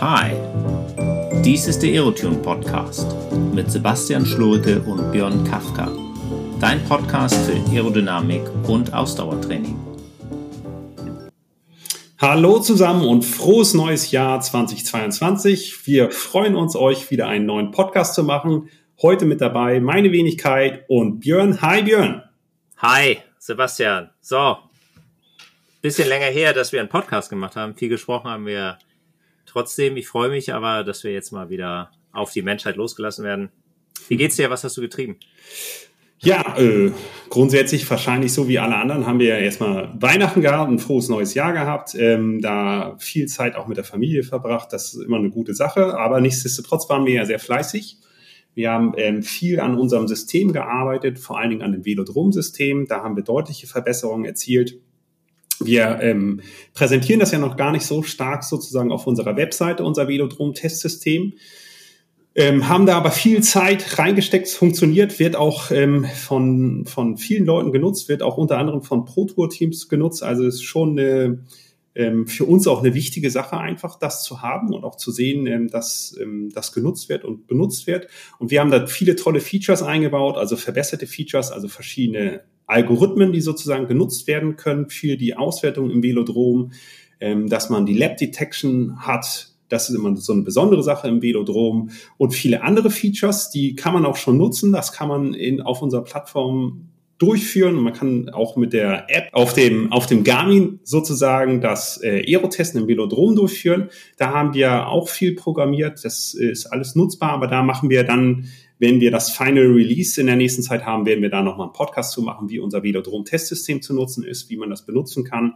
Hi, dies ist der Aerotune Podcast mit Sebastian Schlurke und Björn Kafka. Dein Podcast für Aerodynamik und Ausdauertraining. Hallo zusammen und frohes neues Jahr 2022. Wir freuen uns, euch wieder einen neuen Podcast zu machen. Heute mit dabei meine Wenigkeit und Björn. Hi Björn. Hi Sebastian. So, bisschen länger her, dass wir einen Podcast gemacht haben. Viel gesprochen haben wir trotzdem. Ich freue mich aber, dass wir jetzt mal wieder auf die Menschheit losgelassen werden. Wie geht's dir? Was hast du getrieben? Ja, äh, grundsätzlich wahrscheinlich so wie alle anderen haben wir ja erstmal Weihnachten gehabt, ein frohes neues Jahr gehabt, ähm, da viel Zeit auch mit der Familie verbracht. Das ist immer eine gute Sache, aber nichtsdestotrotz waren wir ja sehr fleißig. Wir haben ähm, viel an unserem System gearbeitet, vor allen Dingen an dem Velodrom-System. Da haben wir deutliche Verbesserungen erzielt. Wir ähm, präsentieren das ja noch gar nicht so stark sozusagen auf unserer Webseite, unser Velodrom-Testsystem. Ähm, haben da aber viel Zeit reingesteckt, es funktioniert, wird auch ähm, von, von vielen Leuten genutzt, wird auch unter anderem von Pro-Tour-Teams genutzt. Also ist schon eine, ähm, für uns auch eine wichtige Sache, einfach das zu haben und auch zu sehen, ähm, dass ähm, das genutzt wird und benutzt wird. Und wir haben da viele tolle Features eingebaut, also verbesserte Features, also verschiedene Algorithmen, die sozusagen genutzt werden können für die Auswertung im Velodrom, ähm, dass man die Lab Detection hat, das ist immer so eine besondere Sache im Velodrom und viele andere Features, die kann man auch schon nutzen. Das kann man in, auf unserer Plattform durchführen. Und man kann auch mit der App auf dem, auf dem Garmin sozusagen das äh, Aerotesten im Velodrom durchführen. Da haben wir auch viel programmiert. Das ist alles nutzbar, aber da machen wir dann, wenn wir das Final Release in der nächsten Zeit haben, werden wir da nochmal einen Podcast zu machen, wie unser Velodrom-Testsystem zu nutzen ist, wie man das benutzen kann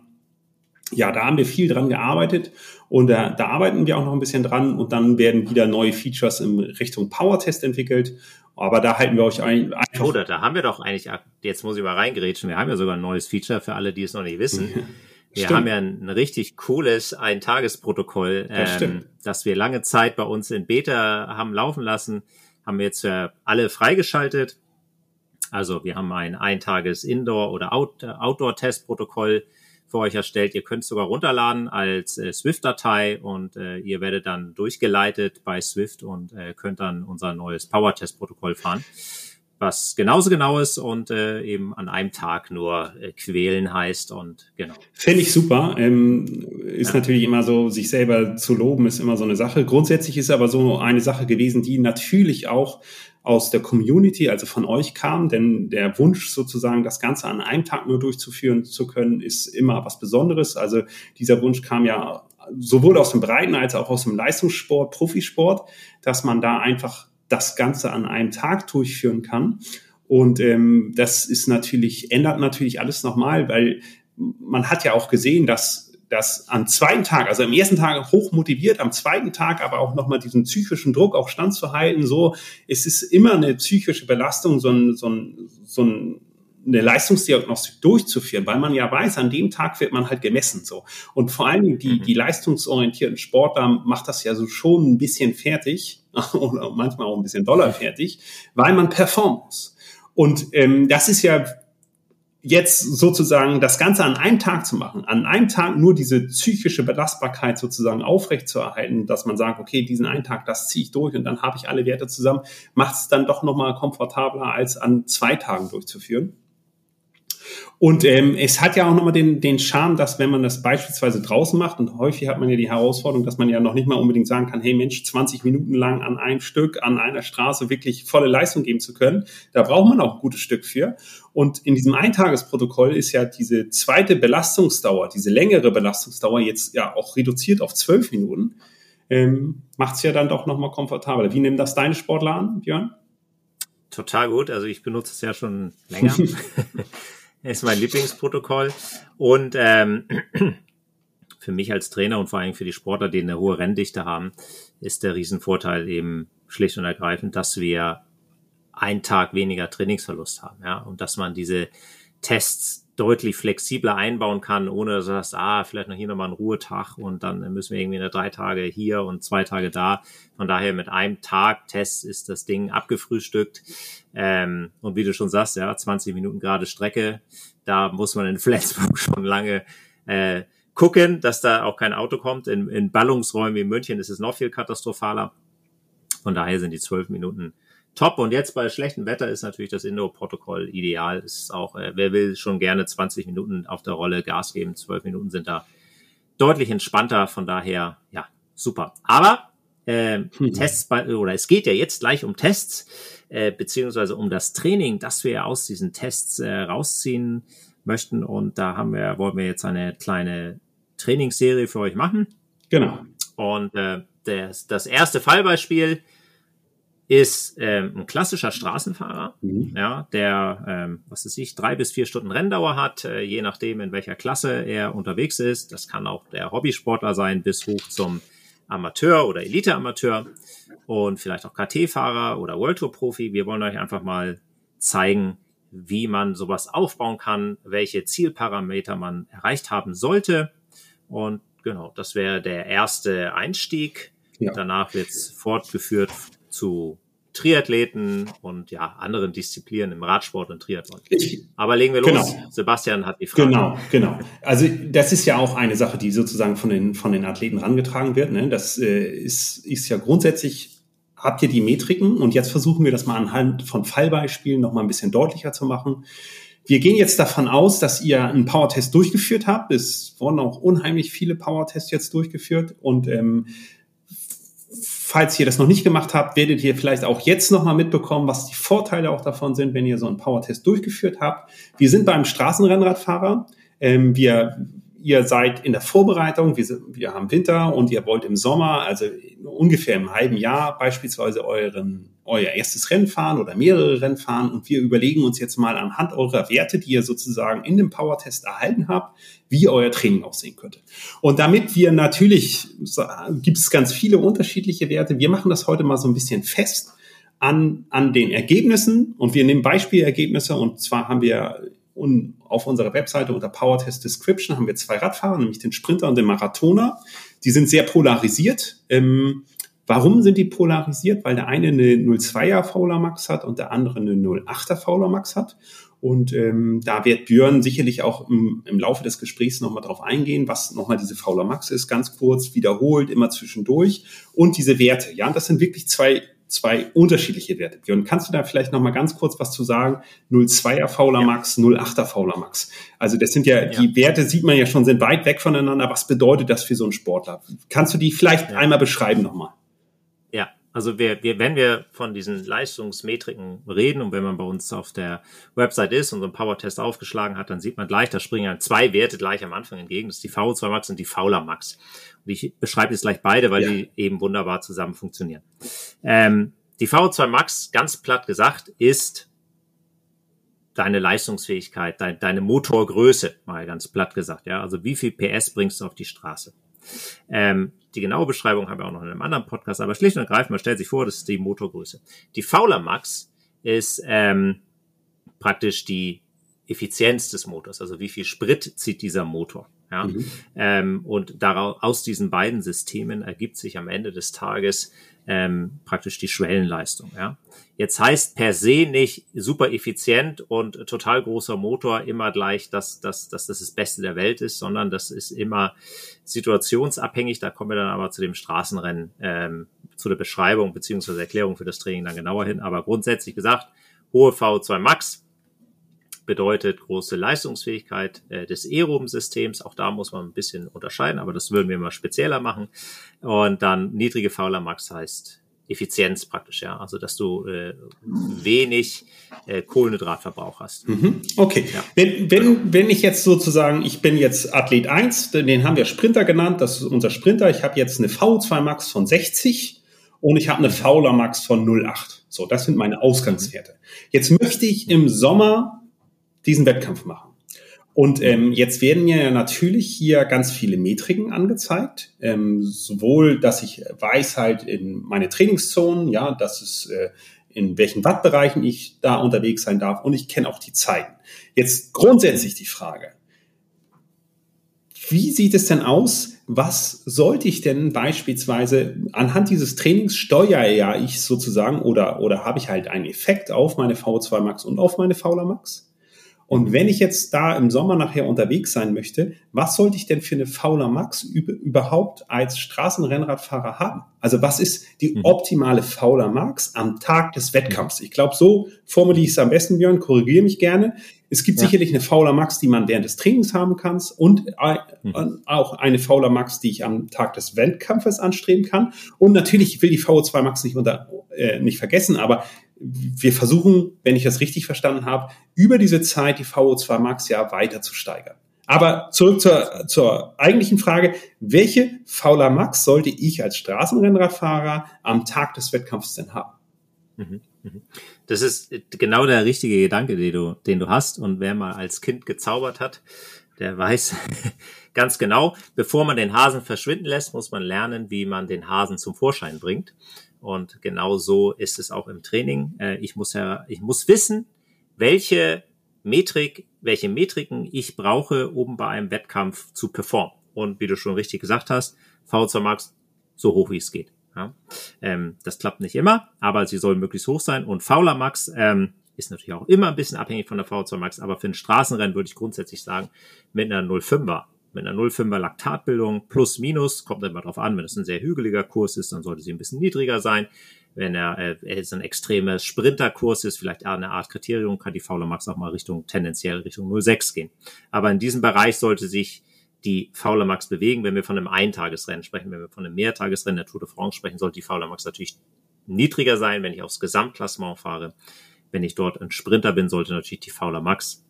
ja, da haben wir viel dran gearbeitet und da, da arbeiten wir auch noch ein bisschen dran und dann werden wieder neue Features in Richtung Power-Test entwickelt. Aber da halten wir euch ein, einfach. Oder da haben wir doch eigentlich, jetzt muss ich mal reingerätschen, wir haben ja sogar ein neues Feature für alle, die es noch nicht wissen. Wir Stimmt. haben ja ein, richtig cooles Ein-Tages-Protokoll, ähm, das wir lange Zeit bei uns in Beta haben laufen lassen, haben wir jetzt für alle freigeschaltet. Also wir haben ein Ein-Tages-Indoor- oder Outdoor-Test-Protokoll für euch erstellt. Ihr könnt es sogar runterladen als äh, Swift-Datei und äh, ihr werdet dann durchgeleitet bei Swift und äh, könnt dann unser neues Power-Test-Protokoll fahren, was genauso genau ist und äh, eben an einem Tag nur äh, quälen heißt und genau. Finde ich super. Ähm, ist ja. natürlich immer so, sich selber zu loben, ist immer so eine Sache. Grundsätzlich ist aber so eine Sache gewesen, die natürlich auch aus der Community, also von euch kam, denn der Wunsch sozusagen, das Ganze an einem Tag nur durchzuführen zu können, ist immer was Besonderes. Also dieser Wunsch kam ja sowohl aus dem Breiten als auch aus dem Leistungssport, Profisport, dass man da einfach das Ganze an einem Tag durchführen kann. Und ähm, das ist natürlich, ändert natürlich alles nochmal, weil man hat ja auch gesehen, dass dass am zweiten Tag, also am ersten Tag hoch motiviert, am zweiten Tag aber auch nochmal diesen psychischen Druck auch standzuhalten, so, es ist immer eine psychische Belastung, so ein, so ein, so ein eine Leistungsdiagnostik durchzuführen, weil man ja weiß, an dem Tag wird man halt gemessen so. Und vor allen Dingen die, mhm. die leistungsorientierten Sportler macht das ja so schon ein bisschen fertig oder manchmal auch ein bisschen doller fertig, weil man performen muss. Und ähm, das ist ja jetzt sozusagen das Ganze an einem Tag zu machen, an einem Tag nur diese psychische Belastbarkeit sozusagen aufrechtzuerhalten, dass man sagt, okay, diesen einen Tag, das ziehe ich durch und dann habe ich alle Werte zusammen, macht es dann doch nochmal komfortabler, als an zwei Tagen durchzuführen. Und ähm, es hat ja auch nochmal den, den Charme, dass wenn man das beispielsweise draußen macht, und häufig hat man ja die Herausforderung, dass man ja noch nicht mal unbedingt sagen kann, hey Mensch, 20 Minuten lang an einem Stück, an einer Straße wirklich volle Leistung geben zu können. Da braucht man auch ein gutes Stück für. Und in diesem Eintagesprotokoll ist ja diese zweite Belastungsdauer, diese längere Belastungsdauer jetzt ja auch reduziert auf zwölf Minuten. Ähm, Macht es ja dann doch nochmal komfortabler. Wie nehmen das deine Sportler an, Björn? Total gut. Also ich benutze es ja schon länger. ist mein Lieblingsprotokoll. Und ähm, für mich als Trainer und vor allem für die Sportler, die eine hohe Renndichte haben, ist der Riesenvorteil eben schlicht und ergreifend, dass wir einen Tag weniger Trainingsverlust haben, ja, und dass man diese Tests deutlich flexibler einbauen kann, ohne dass du sagst, ah, vielleicht noch hier nochmal einen Ruhetag und dann müssen wir irgendwie eine drei Tage hier und zwei Tage da. Von daher mit einem Tag Test ist das Ding abgefrühstückt. Ähm, und wie du schon sagst, ja, 20 Minuten gerade Strecke, da muss man in Flensburg schon lange äh, gucken, dass da auch kein Auto kommt. In, in Ballungsräumen wie München ist es noch viel katastrophaler. Von daher sind die zwölf Minuten top. Und jetzt bei schlechtem Wetter ist natürlich das Indoor-Protokoll ideal. Ist auch, äh, wer will schon gerne 20 Minuten auf der Rolle Gas geben? Zwölf Minuten sind da deutlich entspannter. Von daher, ja, super. Aber äh, hm. Tests bei, oder es geht ja jetzt gleich um Tests, äh, beziehungsweise um das Training, das wir aus diesen Tests äh, rausziehen möchten. Und da haben wir, wollen wir jetzt eine kleine Trainingsserie für euch machen. Genau. Und äh, das, das erste Fallbeispiel ist ähm, ein klassischer Straßenfahrer, mhm. ja, der, ähm, was weiß ich, drei bis vier Stunden Renndauer hat, äh, je nachdem, in welcher Klasse er unterwegs ist. Das kann auch der Hobbysportler sein, bis hoch zum Amateur oder Elite-Amateur und vielleicht auch KT-Fahrer oder World Tour-Profi. Wir wollen euch einfach mal zeigen, wie man sowas aufbauen kann, welche Zielparameter man erreicht haben sollte. Und genau, das wäre der erste Einstieg. Ja. Danach wird es fortgeführt zu Triathleten und ja, anderen Disziplinen im Radsport und Triathlon. Aber legen wir los. Genau. Sebastian hat die Frage. Genau, genau. Also das ist ja auch eine Sache, die sozusagen von den, von den Athleten rangetragen wird. Ne? Das äh, ist, ist ja grundsätzlich, habt ihr die Metriken und jetzt versuchen wir das mal anhand von Fallbeispielen noch mal ein bisschen deutlicher zu machen. Wir gehen jetzt davon aus, dass ihr einen Power-Test durchgeführt habt. Es wurden auch unheimlich viele Power-Tests jetzt durchgeführt und ähm, falls ihr das noch nicht gemacht habt, werdet ihr vielleicht auch jetzt nochmal mitbekommen, was die Vorteile auch davon sind, wenn ihr so einen Power-Test durchgeführt habt. Wir sind beim Straßenrennradfahrer. Ähm, wir, ihr seid in der Vorbereitung. Wir, wir haben Winter und ihr wollt im Sommer, also ungefähr im halben Jahr beispielsweise euren euer erstes Rennen fahren oder mehrere Rennen fahren und wir überlegen uns jetzt mal anhand eurer Werte, die ihr sozusagen in dem Power-Test erhalten habt, wie euer Training aussehen könnte. Und damit wir natürlich, gibt es ganz viele unterschiedliche Werte, wir machen das heute mal so ein bisschen fest an, an den Ergebnissen und wir nehmen Beispielergebnisse und zwar haben wir und auf unserer Webseite unter Power Test Description haben wir zwei Radfahrer, nämlich den Sprinter und den Marathoner. Die sind sehr polarisiert. Ähm, Warum sind die polarisiert? Weil der eine eine 0,2er Fauler Max hat und der andere eine 0,8er Fauler Max hat. Und ähm, da wird Björn sicherlich auch im, im Laufe des Gesprächs nochmal drauf eingehen, was nochmal diese Fauler Max ist, ganz kurz, wiederholt, immer zwischendurch. Und diese Werte, ja, das sind wirklich zwei, zwei unterschiedliche Werte. Björn, kannst du da vielleicht nochmal ganz kurz was zu sagen? 0,2er Fauler ja. Max, 0,8er Fauler Max. Also das sind ja, ja, die Werte sieht man ja schon, sind weit weg voneinander. Was bedeutet das für so einen Sportler? Kannst du die vielleicht ja. einmal beschreiben nochmal? Also wir, wir, wenn wir von diesen Leistungsmetriken reden und wenn man bei uns auf der Website ist und so einen Power-Test aufgeschlagen hat, dann sieht man gleich, da springen zwei Werte gleich am Anfang entgegen. Das ist die VO2 Max und die Fauler Max. Und ich beschreibe jetzt gleich beide, weil ja. die eben wunderbar zusammen funktionieren. Ähm, die VO2 Max, ganz platt gesagt, ist deine Leistungsfähigkeit, dein, deine Motorgröße, mal ganz platt gesagt. Ja, also wie viel PS bringst du auf die Straße? Ähm, die genaue Beschreibung haben wir auch noch in einem anderen Podcast, aber schlicht und ergreifend, man stellt sich vor, das ist die Motorgröße. Die Fauler Max ist ähm, praktisch die Effizienz des Motors, also wie viel Sprit zieht dieser Motor. Ja? Mhm. Ähm, und daraus, aus diesen beiden Systemen ergibt sich am Ende des Tages ähm, praktisch die Schwellenleistung. Ja? Jetzt heißt per se nicht super effizient und total großer Motor immer gleich, dass, dass, dass das das Beste der Welt ist, sondern das ist immer situationsabhängig. Da kommen wir dann aber zu dem Straßenrennen, ähm, zu der Beschreibung beziehungsweise Erklärung für das Training dann genauer hin. Aber grundsätzlich gesagt, hohe VO2 Max bedeutet große Leistungsfähigkeit äh, des Aeroben-Systems. Auch da muss man ein bisschen unterscheiden, aber das würden wir mal spezieller machen. Und dann niedrige Fauler Max heißt Effizienz praktisch, ja. Also dass du äh, wenig äh, Kohlenhydratverbrauch hast. Mhm. Okay. Ja. Wenn, wenn, wenn ich jetzt sozusagen, ich bin jetzt Athlet 1, den haben wir Sprinter genannt, das ist unser Sprinter. Ich habe jetzt eine V2 Max von 60 und ich habe eine Fauler Max von 0,8. So, das sind meine Ausgangswerte. Jetzt möchte ich im Sommer diesen Wettkampf machen. Und ähm, jetzt werden ja natürlich hier ganz viele Metriken angezeigt. Ähm, sowohl, dass ich weiß halt in meine Trainingszonen, ja, dass es äh, in welchen Wattbereichen ich da unterwegs sein darf und ich kenne auch die Zeiten. Jetzt grundsätzlich die Frage, wie sieht es denn aus? Was sollte ich denn beispielsweise anhand dieses Trainings steuere ja ich sozusagen oder, oder habe ich halt einen Effekt auf meine V2 Max und auf meine Fauler Max? Und wenn ich jetzt da im Sommer nachher unterwegs sein möchte, was sollte ich denn für eine Fauler Max überhaupt als Straßenrennradfahrer haben? Also was ist die mhm. optimale Fauler Max am Tag des Wettkampfs? Ich glaube, so formuliere ich es am besten, Björn, korrigiere mich gerne. Es gibt ja. sicherlich eine Fauler Max, die man während des Trainings haben kann und mhm. auch eine Fauler Max, die ich am Tag des Wettkampfes anstreben kann. Und natürlich, ich will die VO2 Max nicht unter, äh, nicht vergessen, aber wir versuchen, wenn ich das richtig verstanden habe, über diese Zeit die VO2 Max ja weiter zu steigern. Aber zurück zur, zur eigentlichen Frage, welche Fauler Max sollte ich als Straßenrennradfahrer am Tag des Wettkampfs denn haben? Mhm, mhm. Das ist genau der richtige Gedanke, den du, den du hast. Und wer mal als Kind gezaubert hat, der weiß ganz genau, bevor man den Hasen verschwinden lässt, muss man lernen, wie man den Hasen zum Vorschein bringt. Und genau so ist es auch im Training. Äh, ich muss ja, ich muss wissen, welche Metrik, welche Metriken ich brauche, um bei einem Wettkampf zu performen. Und wie du schon richtig gesagt hast, VO2 Max so hoch wie es geht. Ja. Ähm, das klappt nicht immer, aber sie soll möglichst hoch sein. Und Fauler Max ähm, ist natürlich auch immer ein bisschen abhängig von der VO2 Max, aber für ein Straßenrennen würde ich grundsätzlich sagen, mit einer 05er mit einer 0,5er Laktatbildung plus minus, kommt immer drauf an, wenn es ein sehr hügeliger Kurs ist, dann sollte sie ein bisschen niedriger sein. Wenn er, äh, es ein extremer Sprinterkurs ist, vielleicht eine Art Kriterium, kann die Faule Max auch mal Richtung, tendenziell Richtung 0,6 gehen. Aber in diesem Bereich sollte sich die Faule Max bewegen. Wenn wir von einem Eintagesrennen sprechen, wenn wir von einem Mehrtagesrennen der Tour de France sprechen, sollte die Faule Max natürlich niedriger sein, wenn ich aufs Gesamtklassement fahre. Wenn ich dort ein Sprinter bin, sollte natürlich die Fauler Max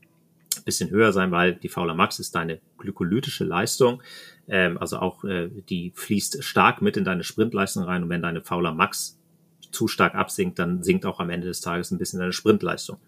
bisschen höher sein, weil die Fauler Max ist deine glykolytische Leistung. Ähm, also auch äh, die fließt stark mit in deine Sprintleistung rein. Und wenn deine Fauler Max zu stark absinkt, dann sinkt auch am Ende des Tages ein bisschen deine Sprintleistung.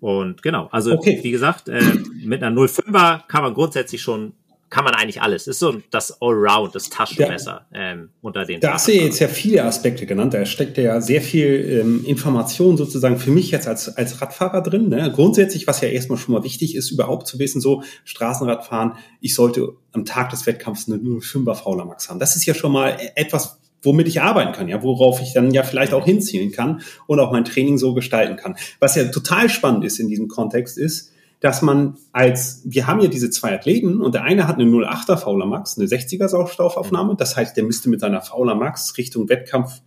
Und genau, also okay. wie gesagt, äh, mit einer 05er kann man grundsätzlich schon kann man eigentlich alles. Ist so das Allround, das Taschenmesser ja. ähm, unter den. Da hast du jetzt ja viele Aspekte genannt. Da steckt ja sehr viel ähm, Information sozusagen für mich jetzt als, als Radfahrer drin. Ne? Grundsätzlich, was ja erstmal schon mal wichtig ist, überhaupt zu wissen, so Straßenradfahren, ich sollte am Tag des Wettkampfs eine 05er Fauler Max haben. Das ist ja schon mal etwas, womit ich arbeiten kann, ja, worauf ich dann ja vielleicht auch hinzielen kann und auch mein Training so gestalten kann. Was ja total spannend ist in diesem Kontext ist, dass man als, wir haben ja diese zwei Athleten und der eine hat eine 08er Fauler Max, eine 60er Sauerstoffaufnahme. Das heißt, der müsste mit seiner Fauler Max Richtung Wettkampf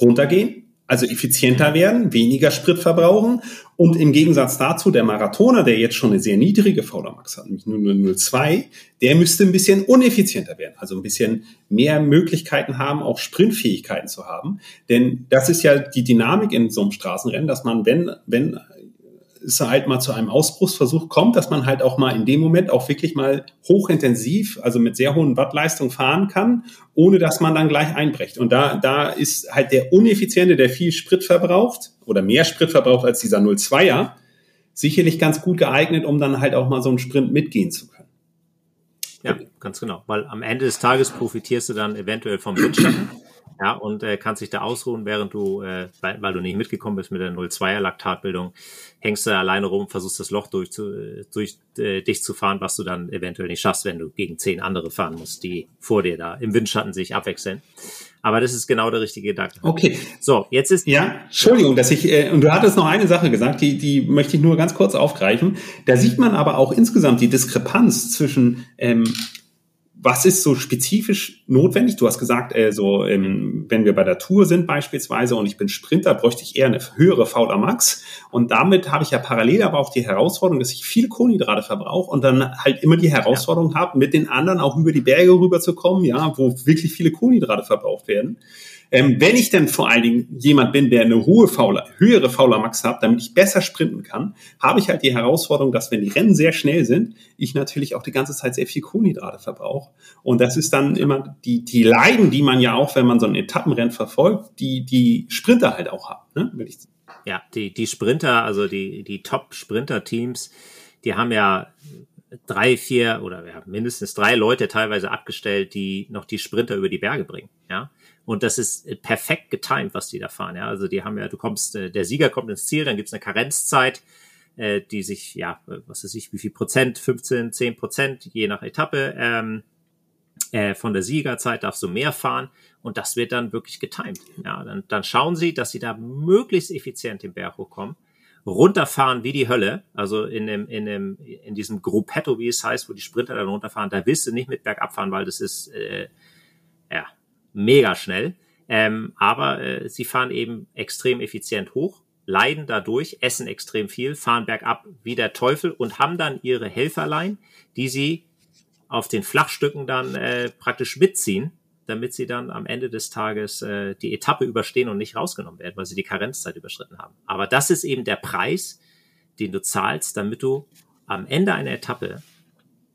runtergehen, also effizienter werden, weniger Sprit verbrauchen. Und im Gegensatz dazu, der Marathoner, der jetzt schon eine sehr niedrige Fauler Max hat, nämlich nur eine 02, der müsste ein bisschen uneffizienter werden, also ein bisschen mehr Möglichkeiten haben, auch Sprintfähigkeiten zu haben. Denn das ist ja die Dynamik in so einem Straßenrennen, dass man, wenn, wenn es halt mal zu einem Ausbruchsversuch kommt, dass man halt auch mal in dem Moment auch wirklich mal hochintensiv, also mit sehr hohen Wattleistung fahren kann, ohne dass man dann gleich einbrecht. Und da, da ist halt der Uneffiziente, der viel Sprit verbraucht oder mehr Sprit verbraucht als dieser 02er, sicherlich ganz gut geeignet, um dann halt auch mal so einen Sprint mitgehen zu können. Ja, ganz genau. Weil am Ende des Tages profitierst du dann eventuell vom Windschatten. Ja, und äh, kannst dich da ausruhen, während du, äh, weil, weil du nicht mitgekommen bist mit der 0,2er Laktatbildung, hängst du alleine rum, versuchst das Loch durch, zu, durch äh, dich zu fahren, was du dann eventuell nicht schaffst, wenn du gegen zehn andere fahren musst, die vor dir da im Windschatten sich abwechseln. Aber das ist genau der richtige Gedanke. Okay. So, jetzt ist. Ja, Entschuldigung, dass ich, äh, und du hattest noch eine Sache gesagt, die, die möchte ich nur ganz kurz aufgreifen. Da sieht man aber auch insgesamt die Diskrepanz zwischen ähm, was ist so spezifisch notwendig? Du hast gesagt, äh, so, ähm, wenn wir bei der Tour sind beispielsweise und ich bin Sprinter, bräuchte ich eher eine höhere VLA Max. Und damit habe ich ja parallel aber auch die Herausforderung, dass ich viele Kohlenhydrate verbrauche und dann halt immer die Herausforderung ja. habe, mit den anderen auch über die Berge rüberzukommen, ja, wo wirklich viele Kohlenhydrate verbraucht werden. Ähm, wenn ich denn vor allen Dingen jemand bin, der eine hohe Fauler, höhere Fauler Max hat, damit ich besser sprinten kann, habe ich halt die Herausforderung, dass wenn die Rennen sehr schnell sind, ich natürlich auch die ganze Zeit sehr viel Kohlenhydrate verbrauche. Und das ist dann immer die, die Leiden, die man ja auch, wenn man so ein Etappenrennen verfolgt, die, die Sprinter halt auch haben. Ne? Will ich ja, die, die Sprinter, also die, die Top-Sprinter-Teams, die haben ja drei, vier oder ja, mindestens drei Leute teilweise abgestellt, die noch die Sprinter über die Berge bringen. Ja, und das ist äh, perfekt getimed, was die da fahren. Ja, also die haben ja, du kommst, äh, der Sieger kommt ins Ziel, dann gibt's eine Karenzzeit, äh, die sich, ja, was weiß ich, wie viel Prozent, 15, 10 Prozent, je nach Etappe, ähm, äh, von der Siegerzeit darfst du mehr fahren und das wird dann wirklich getimed. Ja, dann, dann schauen sie, dass sie da möglichst effizient den Berg hochkommen runterfahren wie die Hölle. Also in dem, in dem, in diesem Gruppetto, wie es heißt, wo die Sprinter dann runterfahren, da willst du nicht mit bergab fahren, weil das ist äh, ja mega schnell. Ähm, aber äh, sie fahren eben extrem effizient hoch, leiden dadurch, essen extrem viel, fahren bergab wie der Teufel und haben dann ihre Helferlein, die sie auf den Flachstücken dann äh, praktisch mitziehen damit sie dann am Ende des Tages äh, die Etappe überstehen und nicht rausgenommen werden, weil sie die Karenzzeit überschritten haben. Aber das ist eben der Preis, den du zahlst, damit du am Ende einer Etappe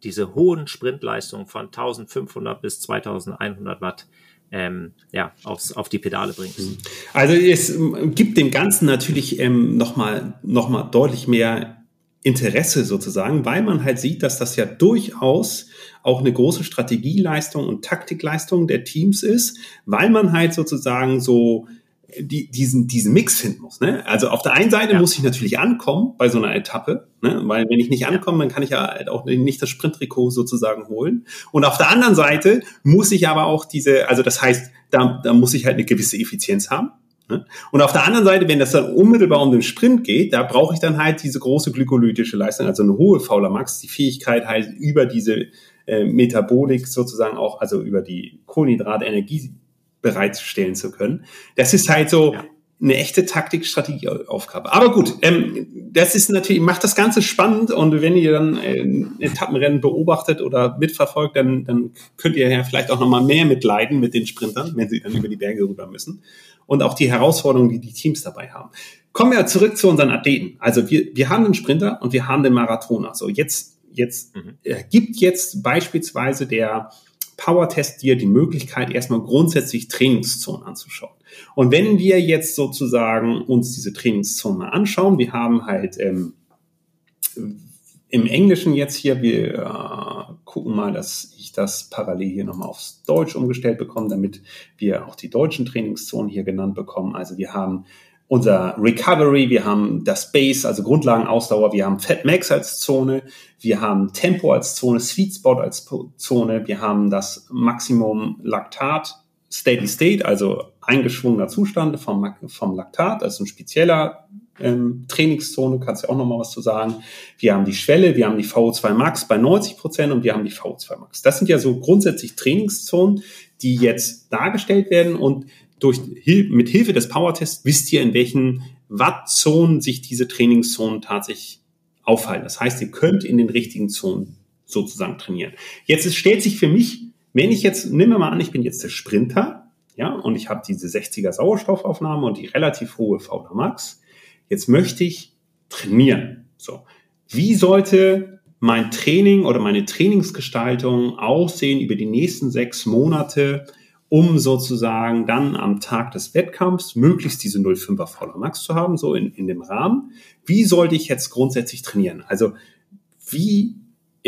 diese hohen Sprintleistungen von 1500 bis 2100 Watt ähm, ja, aufs, auf die Pedale bringst. Also es gibt dem Ganzen natürlich ähm, nochmal noch mal deutlich mehr Interesse sozusagen, weil man halt sieht, dass das ja durchaus auch eine große Strategieleistung und Taktikleistung der Teams ist, weil man halt sozusagen so die, diesen, diesen Mix finden muss. Ne? Also auf der einen Seite ja. muss ich natürlich ankommen bei so einer Etappe, ne? weil wenn ich nicht ankomme, dann kann ich ja halt auch nicht das Sprinttrikot sozusagen holen. Und auf der anderen Seite muss ich aber auch diese, also das heißt, da, da muss ich halt eine gewisse Effizienz haben. Ne? Und auf der anderen Seite, wenn das dann unmittelbar um den Sprint geht, da brauche ich dann halt diese große glykolytische Leistung, also eine hohe Fauler Max, die Fähigkeit halt über diese äh, Metabolik sozusagen auch, also über die Kohlenhydrate Energie bereitstellen zu können. Das ist halt so ja. eine echte Taktik-Strategieaufgabe. Aber gut, ähm, das ist natürlich, macht das Ganze spannend und wenn ihr dann äh, Etappenrennen beobachtet oder mitverfolgt, dann, dann könnt ihr ja vielleicht auch nochmal mehr mitleiden mit den Sprintern, wenn sie dann über die Berge rüber müssen und auch die Herausforderungen, die die Teams dabei haben. Kommen wir zurück zu unseren Athleten. Also wir, wir haben den Sprinter und wir haben den Marathoner. So jetzt, jetzt mhm. äh, gibt jetzt beispielsweise der Power-Test dir die Möglichkeit, erstmal grundsätzlich Trainingszonen anzuschauen. Und wenn wir jetzt sozusagen uns diese Trainingszonen mal anschauen, wir haben halt ähm, im Englischen jetzt hier, wir äh, gucken mal, dass ich das parallel hier nochmal aufs Deutsch umgestellt bekomme, damit wir auch die deutschen Trainingszonen hier genannt bekommen. Also wir haben unser Recovery, wir haben das Base, also Grundlagenausdauer, wir haben Fat Max als Zone, wir haben Tempo als Zone, Sweet Spot als Zone, wir haben das Maximum Laktat, Steady State, also eingeschwungener Zustand vom, vom Laktat, also ein spezieller ähm, Trainingszone, kannst du auch nochmal was zu sagen. Wir haben die Schwelle, wir haben die VO2 Max bei 90 Prozent und wir haben die VO2 Max. Das sind ja so grundsätzlich Trainingszonen, die jetzt dargestellt werden und durch, mit Hilfe des Power-Tests wisst ihr, in welchen Wattzonen sich diese Trainingszonen tatsächlich aufhalten. Das heißt, ihr könnt in den richtigen Zonen sozusagen trainieren. Jetzt stellt sich für mich, wenn ich jetzt, nehmen wir mal an, ich bin jetzt der Sprinter, ja, und ich habe diese 60er Sauerstoffaufnahme und die relativ hohe VDA Max. Jetzt möchte ich trainieren. So. Wie sollte mein Training oder meine Trainingsgestaltung aussehen über die nächsten sechs Monate, um sozusagen dann am Tag des Wettkampfs möglichst diese 0,5er Voller Max zu haben, so in, in dem Rahmen. Wie sollte ich jetzt grundsätzlich trainieren? Also wie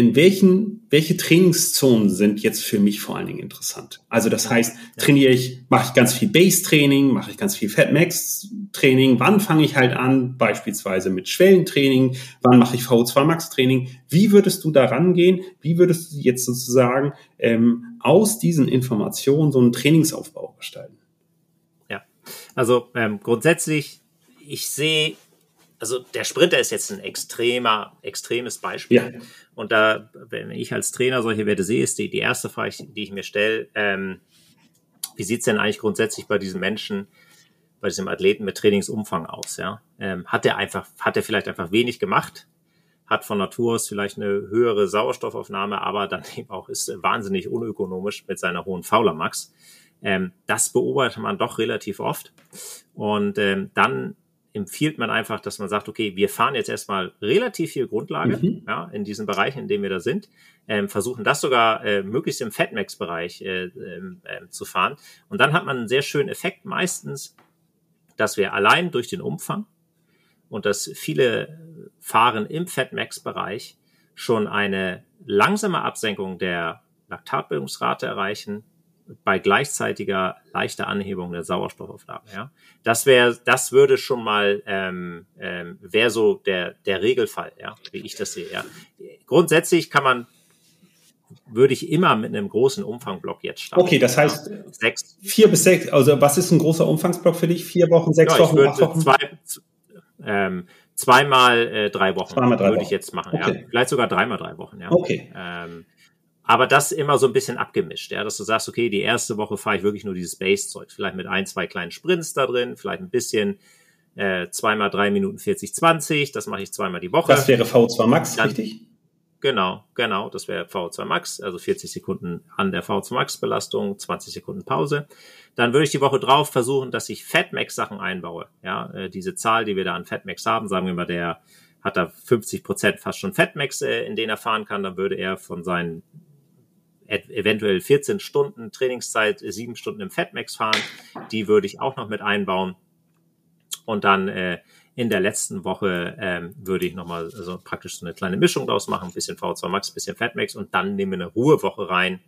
in welchen, welche Trainingszonen sind jetzt für mich vor allen Dingen interessant? Also das heißt, trainiere ich, mache ich ganz viel Base-Training, mache ich ganz viel Fat-Max-Training, wann fange ich halt an, beispielsweise mit Schwellentraining, wann mache ich VO2-Max-Training? Wie würdest du da rangehen? Wie würdest du jetzt sozusagen ähm, aus diesen Informationen so einen Trainingsaufbau gestalten? Ja, also ähm, grundsätzlich, ich sehe also der Sprinter ist jetzt ein extremer, extremes Beispiel. Ja. Und da, wenn ich als Trainer solche Werte sehe, ist die, die erste Frage, die ich mir stelle, ähm, wie sieht's denn eigentlich grundsätzlich bei diesem Menschen, bei diesem Athleten mit Trainingsumfang aus? Ja? Ähm, hat er einfach, hat er vielleicht einfach wenig gemacht? Hat von Natur aus vielleicht eine höhere Sauerstoffaufnahme, aber dann eben auch ist wahnsinnig unökonomisch mit seiner hohen Faulermax. Ähm, das beobachtet man doch relativ oft. Und ähm, dann empfiehlt man einfach, dass man sagt, okay, wir fahren jetzt erstmal relativ viel Grundlage mhm. ja, in diesen Bereichen, in denen wir da sind, ähm, versuchen das sogar äh, möglichst im Fatmax-Bereich äh, äh, zu fahren. Und dann hat man einen sehr schönen Effekt meistens, dass wir allein durch den Umfang und dass viele fahren im Fatmax-Bereich schon eine langsame Absenkung der Laktatbildungsrate erreichen, bei gleichzeitiger leichter Anhebung der Sauerstoffaufnahme. Ja, das wäre, das würde schon mal ähm, ähm, wäre so der der Regelfall, ja, wie ich das sehe. Ja. Grundsätzlich kann man würde ich immer mit einem großen Umfangblock jetzt starten. Okay, das heißt ja. sechs. vier bis sechs. Also was ist ein großer Umfangsblock für dich? Vier Wochen, sechs ja, Wochen, acht Wochen? Zwei, ähm, zweimal äh, drei Wochen zweimal drei würde Wochen. ich jetzt machen. Okay. Ja. Vielleicht sogar dreimal drei Wochen. Ja. Okay. Ähm, aber das immer so ein bisschen abgemischt, ja, dass du sagst, okay, die erste Woche fahre ich wirklich nur dieses Base-Zeug, vielleicht mit ein, zwei kleinen Sprints da drin, vielleicht ein bisschen äh, zweimal drei Minuten 40, 20, das mache ich zweimal die Woche. Das wäre V2 Max, Dann- richtig? Genau, genau, das wäre VO2 Max, also 40 Sekunden an der VO2 Max Belastung, 20 Sekunden Pause. Dann würde ich die Woche drauf versuchen, dass ich Fatmax Sachen einbaue. Ja, äh, diese Zahl, die wir da an Fatmax haben, sagen wir mal, der hat da 50 Prozent fast schon Fatmax, äh, in denen er fahren kann, dann würde er von seinen eventuell 14 Stunden Trainingszeit, äh, sieben Stunden im Fatmax fahren. Die würde ich auch noch mit einbauen. Und dann äh, in der letzten Woche ähm, würde ich nochmal so praktisch so eine kleine Mischung draus machen, ein bisschen V2 Max, ein bisschen Fatmax und dann nehmen wir eine Ruhewoche rein,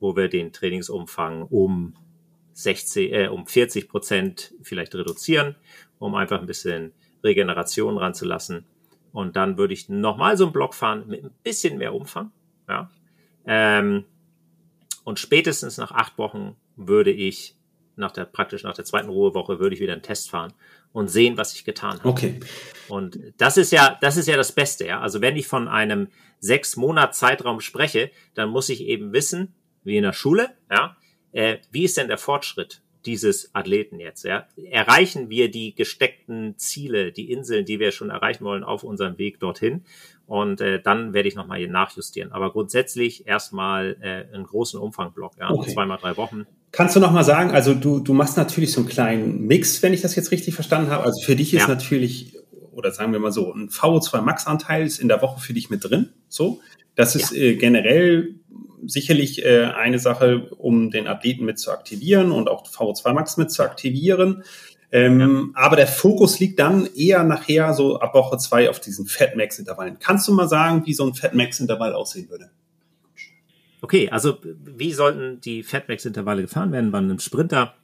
wo wir den Trainingsumfang um 60, äh, um 40 Prozent vielleicht reduzieren, um einfach ein bisschen Regeneration ranzulassen. Und dann würde ich nochmal so einen Block fahren mit ein bisschen mehr Umfang. Ja. Ähm, und spätestens nach acht Wochen würde ich nach der praktisch nach der zweiten Ruhewoche würde ich wieder einen Test fahren und sehen, was ich getan habe. Okay. Und das ist ja, das ist ja das Beste, ja. Also wenn ich von einem sechs Monat Zeitraum spreche, dann muss ich eben wissen, wie in der Schule, ja, äh, wie ist denn der Fortschritt dieses Athleten jetzt, ja? Erreichen wir die gesteckten Ziele, die Inseln, die wir schon erreichen wollen auf unserem Weg dorthin? Und äh, dann werde ich nochmal hier nachjustieren. Aber grundsätzlich erstmal äh, einen großen Umfangblock, ja, Okay. zweimal drei Wochen. Kannst du noch mal sagen, also du, du machst natürlich so einen kleinen Mix, wenn ich das jetzt richtig verstanden habe. Also für dich ist Ja. natürlich, oder sagen wir mal so, ein VO2 Max-Anteil ist in der Woche für dich mit drin. So. Das ist äh, generell sicherlich äh, eine Sache, um den Athleten mit zu aktivieren und auch VO2 Max mit zu aktivieren. Ähm, Aber der Fokus liegt dann eher nachher so ab Woche zwei auf diesen Fat Max-Intervallen. Kannst du mal sagen, wie so ein Fat Max-Intervall aussehen würde? Okay, also wie sollten die Fatmax-Intervalle gefahren werden bei einem Sprinter?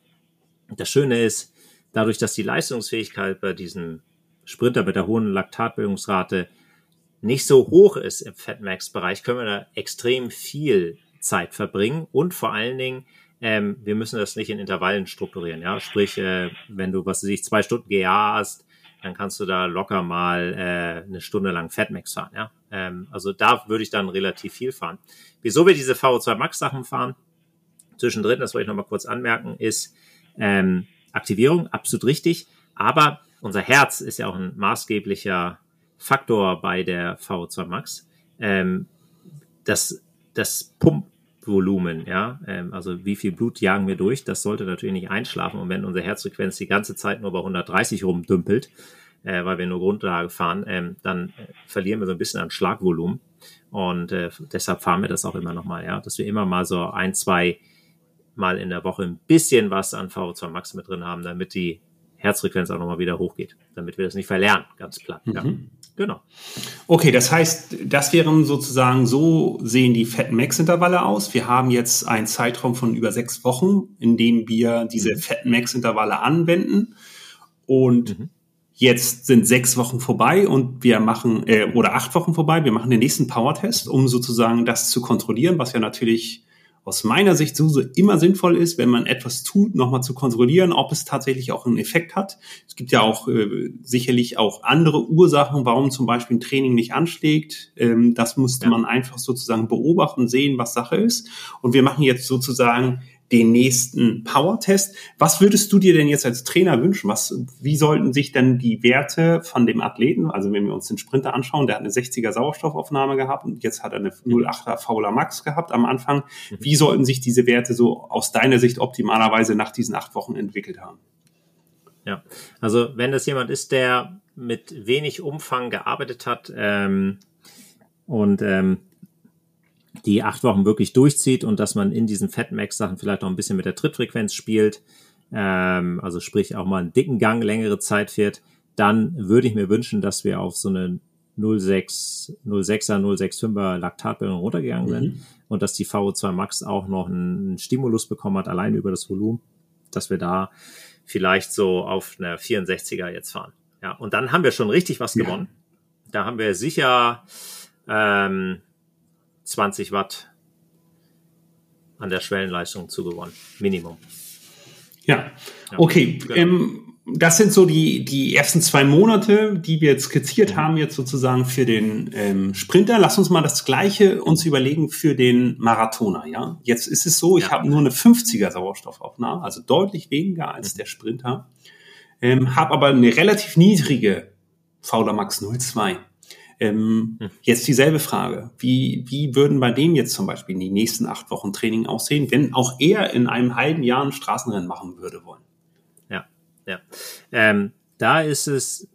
Das Schöne ist, dadurch, dass die Leistungsfähigkeit bei diesem Sprinter mit der hohen Laktatbildungsrate nicht so hoch ist im Fatmax-Bereich, können wir da extrem viel Zeit verbringen und vor allen Dingen, ähm, wir müssen das nicht in Intervallen strukturieren. Ja, sprich, äh, wenn du was weiß ich zwei Stunden GA hast, dann kannst du da locker mal äh, eine Stunde lang Fatmax fahren. Ja, ähm, also da würde ich dann relativ viel fahren. Wieso wir diese VO2 Max Sachen fahren, zwischendrin, das wollte ich noch mal kurz anmerken, ist ähm, Aktivierung, absolut richtig. Aber unser Herz ist ja auch ein maßgeblicher Faktor bei der VO2 Max. Ähm, das, das Pumpvolumen, ja, ähm, also wie viel Blut jagen wir durch, das sollte natürlich nicht einschlafen. Und wenn unsere Herzfrequenz die ganze Zeit nur bei 130 rumdümpelt, äh, weil wir nur Grundlage fahren, ähm, dann äh, verlieren wir so ein bisschen an Schlagvolumen. Und äh, deshalb fahren wir das auch immer nochmal, ja, dass wir immer mal so ein, zwei Mal in der Woche ein bisschen was an VO2 Max mit drin haben, damit die Herzfrequenz auch nochmal wieder hochgeht, damit wir das nicht verlernen, ganz platt. Ja. Genau. Okay, das heißt, das wären sozusagen, so sehen die Fat Max Intervalle aus. Wir haben jetzt einen Zeitraum von über sechs Wochen, in dem wir diese Fat Max Intervalle anwenden. Und Mhm. jetzt sind sechs Wochen vorbei und wir machen, äh, oder acht Wochen vorbei, wir machen den nächsten Power-Test, um sozusagen das zu kontrollieren, was ja natürlich aus meiner Sicht so, so immer sinnvoll ist, wenn man etwas tut, nochmal zu kontrollieren, ob es tatsächlich auch einen Effekt hat. Es gibt ja auch äh, sicherlich auch andere Ursachen, warum zum Beispiel ein Training nicht anschlägt. Ähm, das musste Ja. man einfach sozusagen beobachten, sehen, was Sache ist. Und wir machen jetzt sozusagen den nächsten Power-Test. Was würdest du dir denn jetzt als Trainer wünschen? Was, wie sollten sich denn die Werte von dem Athleten, also wenn wir uns den Sprinter anschauen, der hat eine 60er Sauerstoffaufnahme gehabt und jetzt hat er eine 08er Fauler Max gehabt am Anfang. Wie sollten sich diese Werte so aus deiner Sicht optimalerweise nach diesen acht Wochen entwickelt haben? Ja, also wenn das jemand ist, der mit wenig Umfang gearbeitet hat ähm, und ähm, die acht Wochen wirklich durchzieht und dass man in diesen Fatmax-Sachen vielleicht auch ein bisschen mit der Trittfrequenz spielt, ähm, also sprich auch mal einen dicken Gang längere Zeit fährt, dann würde ich mir wünschen, dass wir auf so eine 0,6, 0,6er, 0,65er Laktatbildung runtergegangen sind und dass die VO2 Max auch noch einen Stimulus bekommen hat, allein über das Volumen, dass wir da vielleicht so auf einer 64er jetzt fahren. Ja, und dann haben wir schon richtig was Ja. gewonnen. Da haben wir sicher ähm, 20 Watt an der Schwellenleistung zugewonnen. Minimum. Ja, Ja, okay. genau. Ähm, das sind so die, die ersten zwei Monate, die wir jetzt skizziert mhm. haben, jetzt sozusagen für den ähm, Sprinter. Lass uns mal das Gleiche uns überlegen für den Marathoner. Ja, Jetzt ist es so, ich ja. habe nur eine 50er Sauerstoffaufnahme, also deutlich weniger als mhm. der Sprinter, ähm, habe aber eine relativ niedrige Fauler Max 02. Ähm, hm. Jetzt dieselbe Frage. Wie, wie würden bei dem jetzt zum Beispiel die nächsten acht Wochen Training aussehen, wenn auch er in einem halben Jahr ein Straßenrennen machen würde wollen? ja. Ähm, da ist es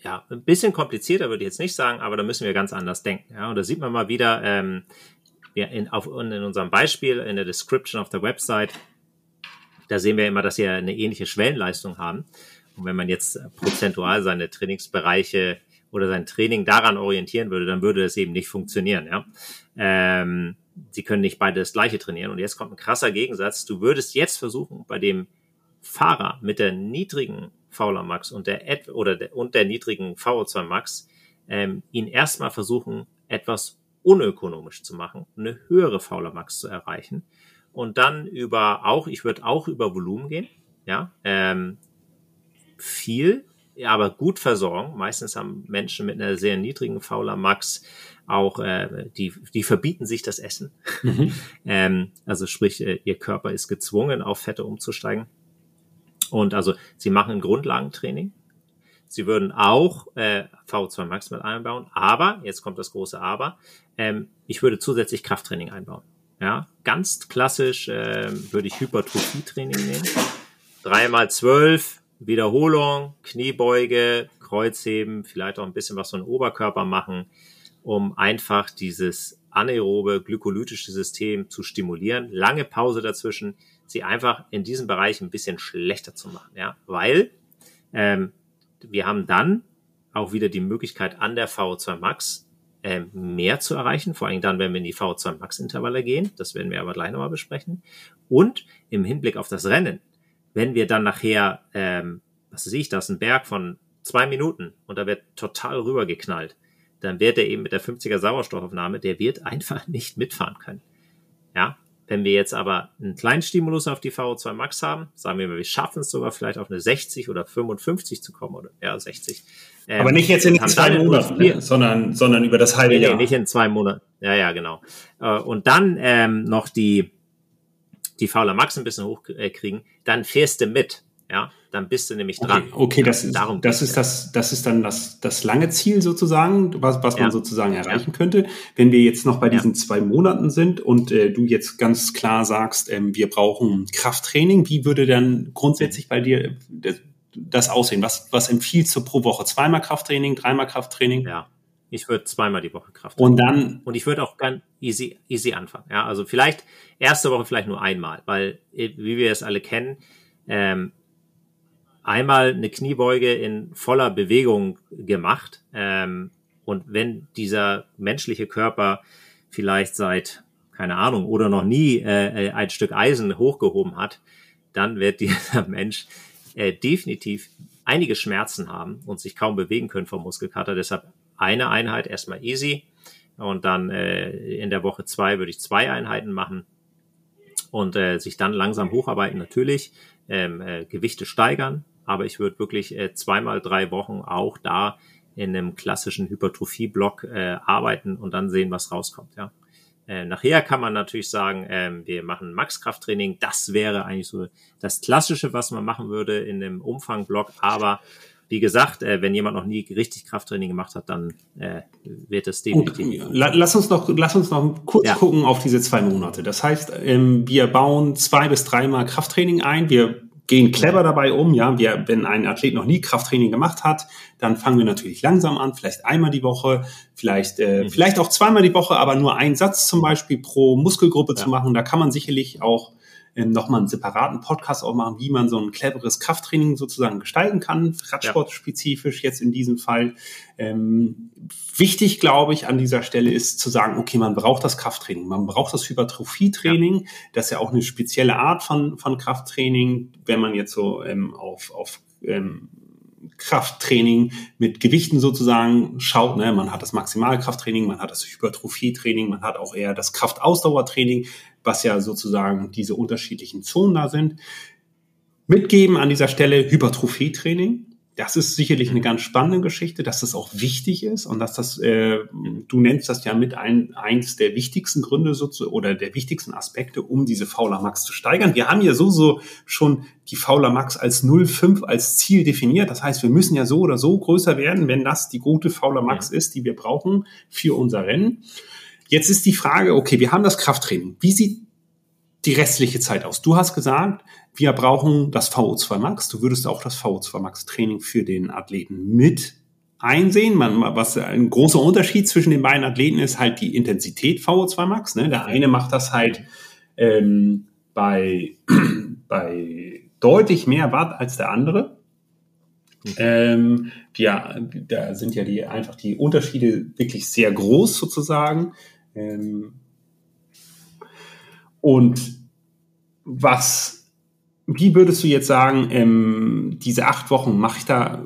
ja ein bisschen komplizierter, würde ich jetzt nicht sagen, aber da müssen wir ganz anders denken. Ja, und da sieht man mal wieder, ähm, ja, in, auf, in unserem Beispiel in der Description auf der Website, da sehen wir immer, dass wir eine ähnliche Schwellenleistung haben. Und wenn man jetzt prozentual seine Trainingsbereiche oder sein Training daran orientieren würde, dann würde das eben nicht funktionieren. Ja? Ähm, sie können nicht beide das gleiche trainieren. Und jetzt kommt ein krasser Gegensatz. Du würdest jetzt versuchen, bei dem Fahrer mit der niedrigen Fauler Max und der oder der, und der niedrigen VO2 Max ähm, ihn erstmal versuchen, etwas unökonomisch zu machen, eine höhere Fauler Max zu erreichen und dann über auch, ich würde auch über Volumen gehen, ja, ähm, viel, aber gut versorgen. Meistens haben Menschen mit einer sehr niedrigen Fauler Max auch, äh, die, die verbieten sich das Essen. Mhm. ähm, also sprich, äh, ihr Körper ist gezwungen, auf Fette umzusteigen. Und also sie machen ein Grundlagentraining. Sie würden auch äh, V2 Max mit einbauen, aber, jetzt kommt das große Aber, ähm, ich würde zusätzlich Krafttraining einbauen. Ja, ganz klassisch äh, würde ich Hypertrophie-Training nehmen. Dreimal zwölf, Wiederholung, Kniebeuge, Kreuzheben, vielleicht auch ein bisschen was von Oberkörper machen, um einfach dieses anaerobe glykolytische System zu stimulieren. Lange Pause dazwischen, sie einfach in diesem Bereich ein bisschen schlechter zu machen, ja, weil ähm, wir haben dann auch wieder die Möglichkeit an der VO2 Max ähm, mehr zu erreichen, vor allem dann, wenn wir in die VO2 Max Intervalle gehen, das werden wir aber gleich nochmal besprechen, und im Hinblick auf das Rennen, wenn wir dann nachher, ähm, was sehe ich das, ein Berg von zwei Minuten und da wird total rübergeknallt, dann wird er eben mit der 50er Sauerstoffaufnahme, der wird einfach nicht mitfahren können. Ja, wenn wir jetzt aber einen kleinen Stimulus auf die VO2 Max haben, sagen wir mal, wir schaffen es sogar vielleicht auf eine 60 oder 55 zu kommen oder ja 60. Ähm, aber nicht jetzt in zwei Monaten, ne? sondern sondern über das halbe nee, Jahr. Nee, nicht in zwei Monaten. Ja, ja, genau. Äh, und dann ähm, noch die die Fauler Max ein bisschen hochkriegen, dann fährst du mit. Ja, dann bist du nämlich dran. Okay, okay das, ist, Darum das ist das, das ist dann das, das lange Ziel sozusagen, was, was man sozusagen erreichen ja. könnte. Wenn wir jetzt noch bei diesen ja. zwei Monaten sind und äh, du jetzt ganz klar sagst, ähm, wir brauchen Krafttraining, wie würde dann grundsätzlich bei dir das, das aussehen? Was, was empfiehlst du pro Woche? Zweimal Krafttraining, dreimal Krafttraining? Ja. Ich würde zweimal die Woche Kraft. Und dann und ich würde auch ganz easy easy anfangen. Ja, also vielleicht erste Woche vielleicht nur einmal, weil wie wir es alle kennen, ähm, einmal eine Kniebeuge in voller Bewegung gemacht. Ähm, und wenn dieser menschliche Körper vielleicht seit, keine Ahnung, oder noch nie äh, ein Stück Eisen hochgehoben hat, dann wird dieser Mensch äh, definitiv einige Schmerzen haben und sich kaum bewegen können vom Muskelkater. Deshalb eine Einheit erstmal easy und dann äh, in der Woche zwei würde ich zwei Einheiten machen und äh, sich dann langsam hocharbeiten natürlich, ähm, äh, Gewichte steigern, aber ich würde wirklich äh, zweimal drei Wochen auch da in einem klassischen Hypertrophie-Block äh, arbeiten und dann sehen, was rauskommt. Ja. Äh, nachher kann man natürlich sagen, ähm, wir machen Max-Krafttraining. Das wäre eigentlich so das Klassische, was man machen würde in einem Umfangblock. Aber wie gesagt, äh, wenn jemand noch nie richtig Krafttraining gemacht hat, dann äh, wird es definitiv. lass uns noch, lass uns noch kurz ja. gucken auf diese zwei Monate. Das heißt, ähm, wir bauen zwei bis dreimal Krafttraining ein. Wir gehen clever dabei um. Ja, wir, wenn ein Athlet noch nie Krafttraining gemacht hat, dann fangen wir natürlich langsam an, vielleicht einmal die Woche, vielleicht, äh, mhm. vielleicht auch zweimal die Woche, aber nur einen Satz zum Beispiel pro Muskelgruppe ja. zu machen. Da kann man sicherlich auch ähm, nochmal einen separaten Podcast auch machen, wie man so ein cleveres Krafttraining sozusagen gestalten kann, Radsportspezifisch jetzt in diesem Fall. Ähm, wichtig, glaube ich, an dieser Stelle ist zu sagen, okay, man braucht das Krafttraining, man braucht das Hypertrophietraining, ja. das ist ja auch eine spezielle Art von, von Krafttraining, wenn man jetzt so ähm, auf, auf ähm, Krafttraining mit Gewichten sozusagen schaut. Ne? Man hat das Maximalkrafttraining, man hat das Hypertrophietraining, man hat auch eher das Kraftausdauertraining was ja sozusagen diese unterschiedlichen Zonen da sind. mitgeben an dieser Stelle Hypertrophie-Training. Das ist sicherlich eine ganz spannende Geschichte, dass das auch wichtig ist und dass das, äh, du nennst das ja mit ein, eins der wichtigsten Gründe so zu, oder der wichtigsten Aspekte, um diese Fauler Max zu steigern. Wir haben ja so, so schon die Fauler Max als 0,5 als Ziel definiert. Das heißt, wir müssen ja so oder so größer werden, wenn das die gute Fauler Max ist, die wir brauchen für unser Rennen. Jetzt ist die Frage, okay, wir haben das Krafttraining. Wie sieht die restliche Zeit aus? Du hast gesagt, wir brauchen das VO2 Max. Du würdest auch das VO2 Max Training für den Athleten mit einsehen. Man, was ein großer Unterschied zwischen den beiden Athleten ist halt die Intensität VO2 Max. Ne? Der eine macht das halt ähm, bei, bei deutlich mehr Watt als der andere. Ähm, ja, da sind ja die einfach die Unterschiede wirklich sehr groß sozusagen. Ähm, und was, wie würdest du jetzt sagen, ähm, diese acht Wochen, mache ich da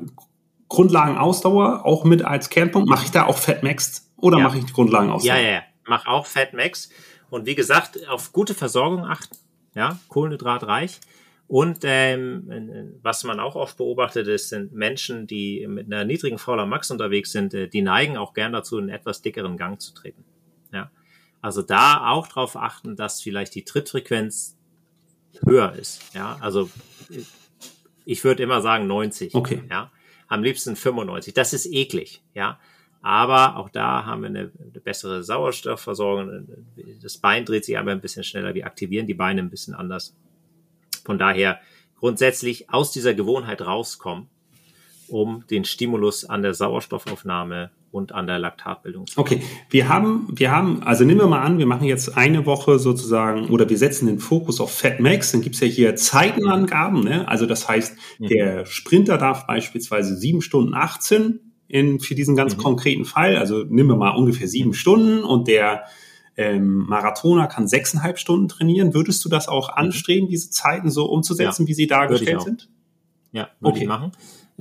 Grundlagenausdauer auch mit als Kernpunkt? Mache ich da auch Fatmax oder ja. mache ich die Grundlagenausdauer? Ja, ja, ja. Mach auch Fatmax. Und wie gesagt, auf gute Versorgung achten. Ja, kohlenhydratreich. Und ähm, was man auch oft beobachtet ist, sind Menschen, die mit einer niedrigen Fauler Max unterwegs sind, äh, die neigen auch gern dazu, einen etwas dickeren Gang zu treten. Also da auch darauf achten, dass vielleicht die Trittfrequenz höher ist. Ja, also ich würde immer sagen 90. Okay. Ja, am liebsten 95. Das ist eklig. Ja, aber auch da haben wir eine, eine bessere Sauerstoffversorgung. Das Bein dreht sich aber ein bisschen schneller. Wir aktivieren die Beine ein bisschen anders. Von daher grundsätzlich aus dieser Gewohnheit rauskommen, um den Stimulus an der Sauerstoffaufnahme und an der Laktatbildung. Okay, wir haben, wir haben, also nehmen wir mal an, wir machen jetzt eine Woche sozusagen oder wir setzen den Fokus auf Fatmax, dann gibt's ja hier Zeitenangaben, ne? also das heißt, mhm. der Sprinter darf beispielsweise sieben Stunden 18 in, für diesen ganz mhm. konkreten Fall, also nehmen wir mal ungefähr sieben Stunden und der ähm, Marathoner kann sechseinhalb Stunden trainieren. Würdest du das auch mhm. anstreben, diese Zeiten so umzusetzen, ja, wie sie dargestellt sind? Ja, würde okay. ich machen.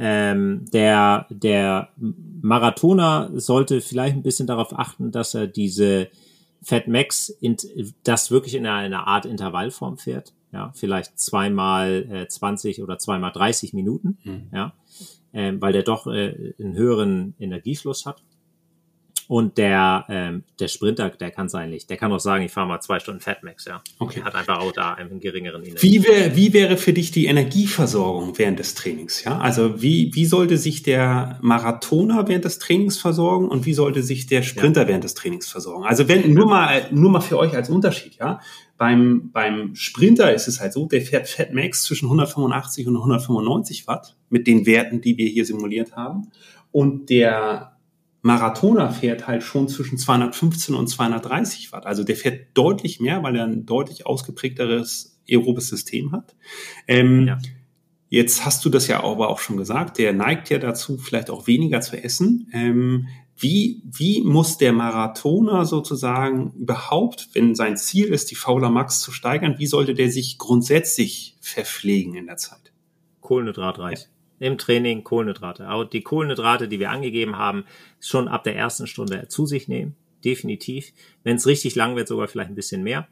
Ähm, der, der Marathoner sollte vielleicht ein bisschen darauf achten, dass er diese Fat Max in, das wirklich in einer Art Intervallform fährt. Ja, vielleicht zweimal äh, 20 oder zweimal 30 Minuten. Mhm. Ja, ähm, weil der doch äh, einen höheren Energiefluss hat. Und der, ähm, der Sprinter, der kann es eigentlich. Der kann auch sagen, ich fahre mal zwei Stunden Fatmax, ja. Okay. Hat einfach auch da einen geringeren Energie. Wie, wär, wie wäre für dich die Energieversorgung während des Trainings, ja? Also wie, wie sollte sich der Marathoner während des Trainings versorgen und wie sollte sich der Sprinter ja. während des Trainings versorgen? Also wenn, nur mal, nur mal für euch als Unterschied, ja? Beim, beim Sprinter ist es halt so, der fährt Fatmax zwischen 185 und 195 Watt mit den Werten, die wir hier simuliert haben. Und der Marathoner fährt halt schon zwischen 215 und 230 Watt. Also der fährt deutlich mehr, weil er ein deutlich ausgeprägteres aerobes System hat. Ähm, ja. Jetzt hast du das ja aber auch schon gesagt, der neigt ja dazu, vielleicht auch weniger zu essen. Ähm, wie, wie muss der Marathoner sozusagen überhaupt, wenn sein Ziel ist, die Fauler Max zu steigern, wie sollte der sich grundsätzlich verpflegen in der Zeit? Kohlenhydratreich. Ja im Training Kohlenhydrate. Auch die Kohlenhydrate, die wir angegeben haben, schon ab der ersten Stunde zu sich nehmen. Definitiv. Wenn es richtig lang wird, sogar vielleicht ein bisschen mehr.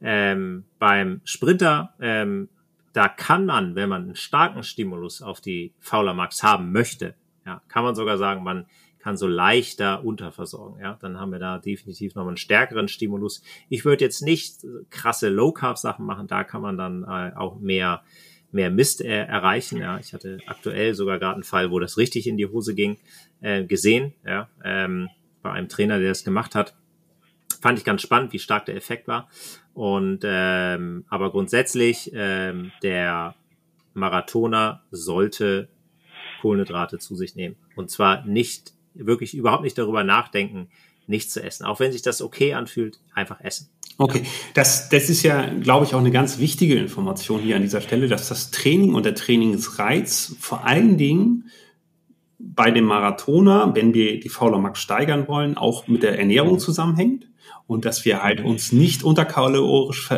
Ähm, beim Sprinter, ähm, da kann man, wenn man einen starken Stimulus auf die Fauler Max haben möchte, ja, kann man sogar sagen, man kann so leichter unterversorgen. Ja, dann haben wir da definitiv noch einen stärkeren Stimulus. Ich würde jetzt nicht krasse Low Carb Sachen machen. Da kann man dann äh, auch mehr mehr Mist äh, erreichen. Ja, ich hatte aktuell sogar gerade einen Fall, wo das richtig in die Hose ging, äh, gesehen. Ja, ähm, bei einem Trainer, der das gemacht hat. Fand ich ganz spannend, wie stark der Effekt war. Und ähm, aber grundsätzlich ähm, der Marathoner sollte Kohlenhydrate zu sich nehmen. Und zwar nicht wirklich überhaupt nicht darüber nachdenken, nichts zu essen. Auch wenn sich das okay anfühlt, einfach essen. Okay, das, das ist ja, glaube ich, auch eine ganz wichtige Information hier an dieser Stelle, dass das Training und der Trainingsreiz vor allen Dingen bei dem Marathoner, wenn wir die Fauler Max steigern wollen, auch mit der Ernährung zusammenhängt und dass wir halt uns nicht unterkalorisch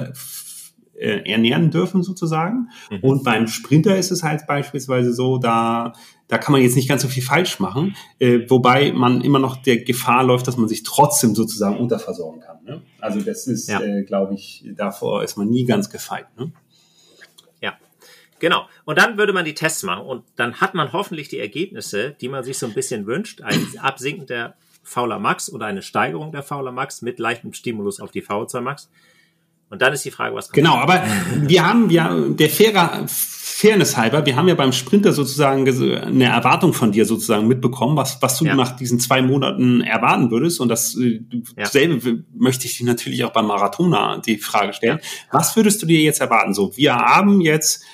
äh, ernähren dürfen sozusagen. Mhm. Und beim Sprinter ist es halt beispielsweise so, da da kann man jetzt nicht ganz so viel falsch machen, äh, wobei man immer noch der Gefahr läuft, dass man sich trotzdem sozusagen unterversorgen kann. Ne? Also das ist, ja. äh, glaube ich, davor ist man nie ganz gefeit. Ne? Ja, Genau. Und dann würde man die Tests machen und dann hat man hoffentlich die Ergebnisse, die man sich so ein bisschen wünscht. Ein Absinken der Fauler Max oder eine Steigerung der Fauler Max mit leichtem Stimulus auf die VO2 Max. Und dann ist die Frage, was kommt. Genau, aber wir haben ja, der fairer, Fairness halber, wir haben ja beim Sprinter sozusagen eine Erwartung von dir sozusagen mitbekommen, was, was du ja. nach diesen zwei Monaten erwarten würdest. Und äh, ja. selbe möchte ich dir natürlich auch beim Marathoner die Frage stellen. Ja. Was würdest du dir jetzt erwarten? So, wir haben jetzt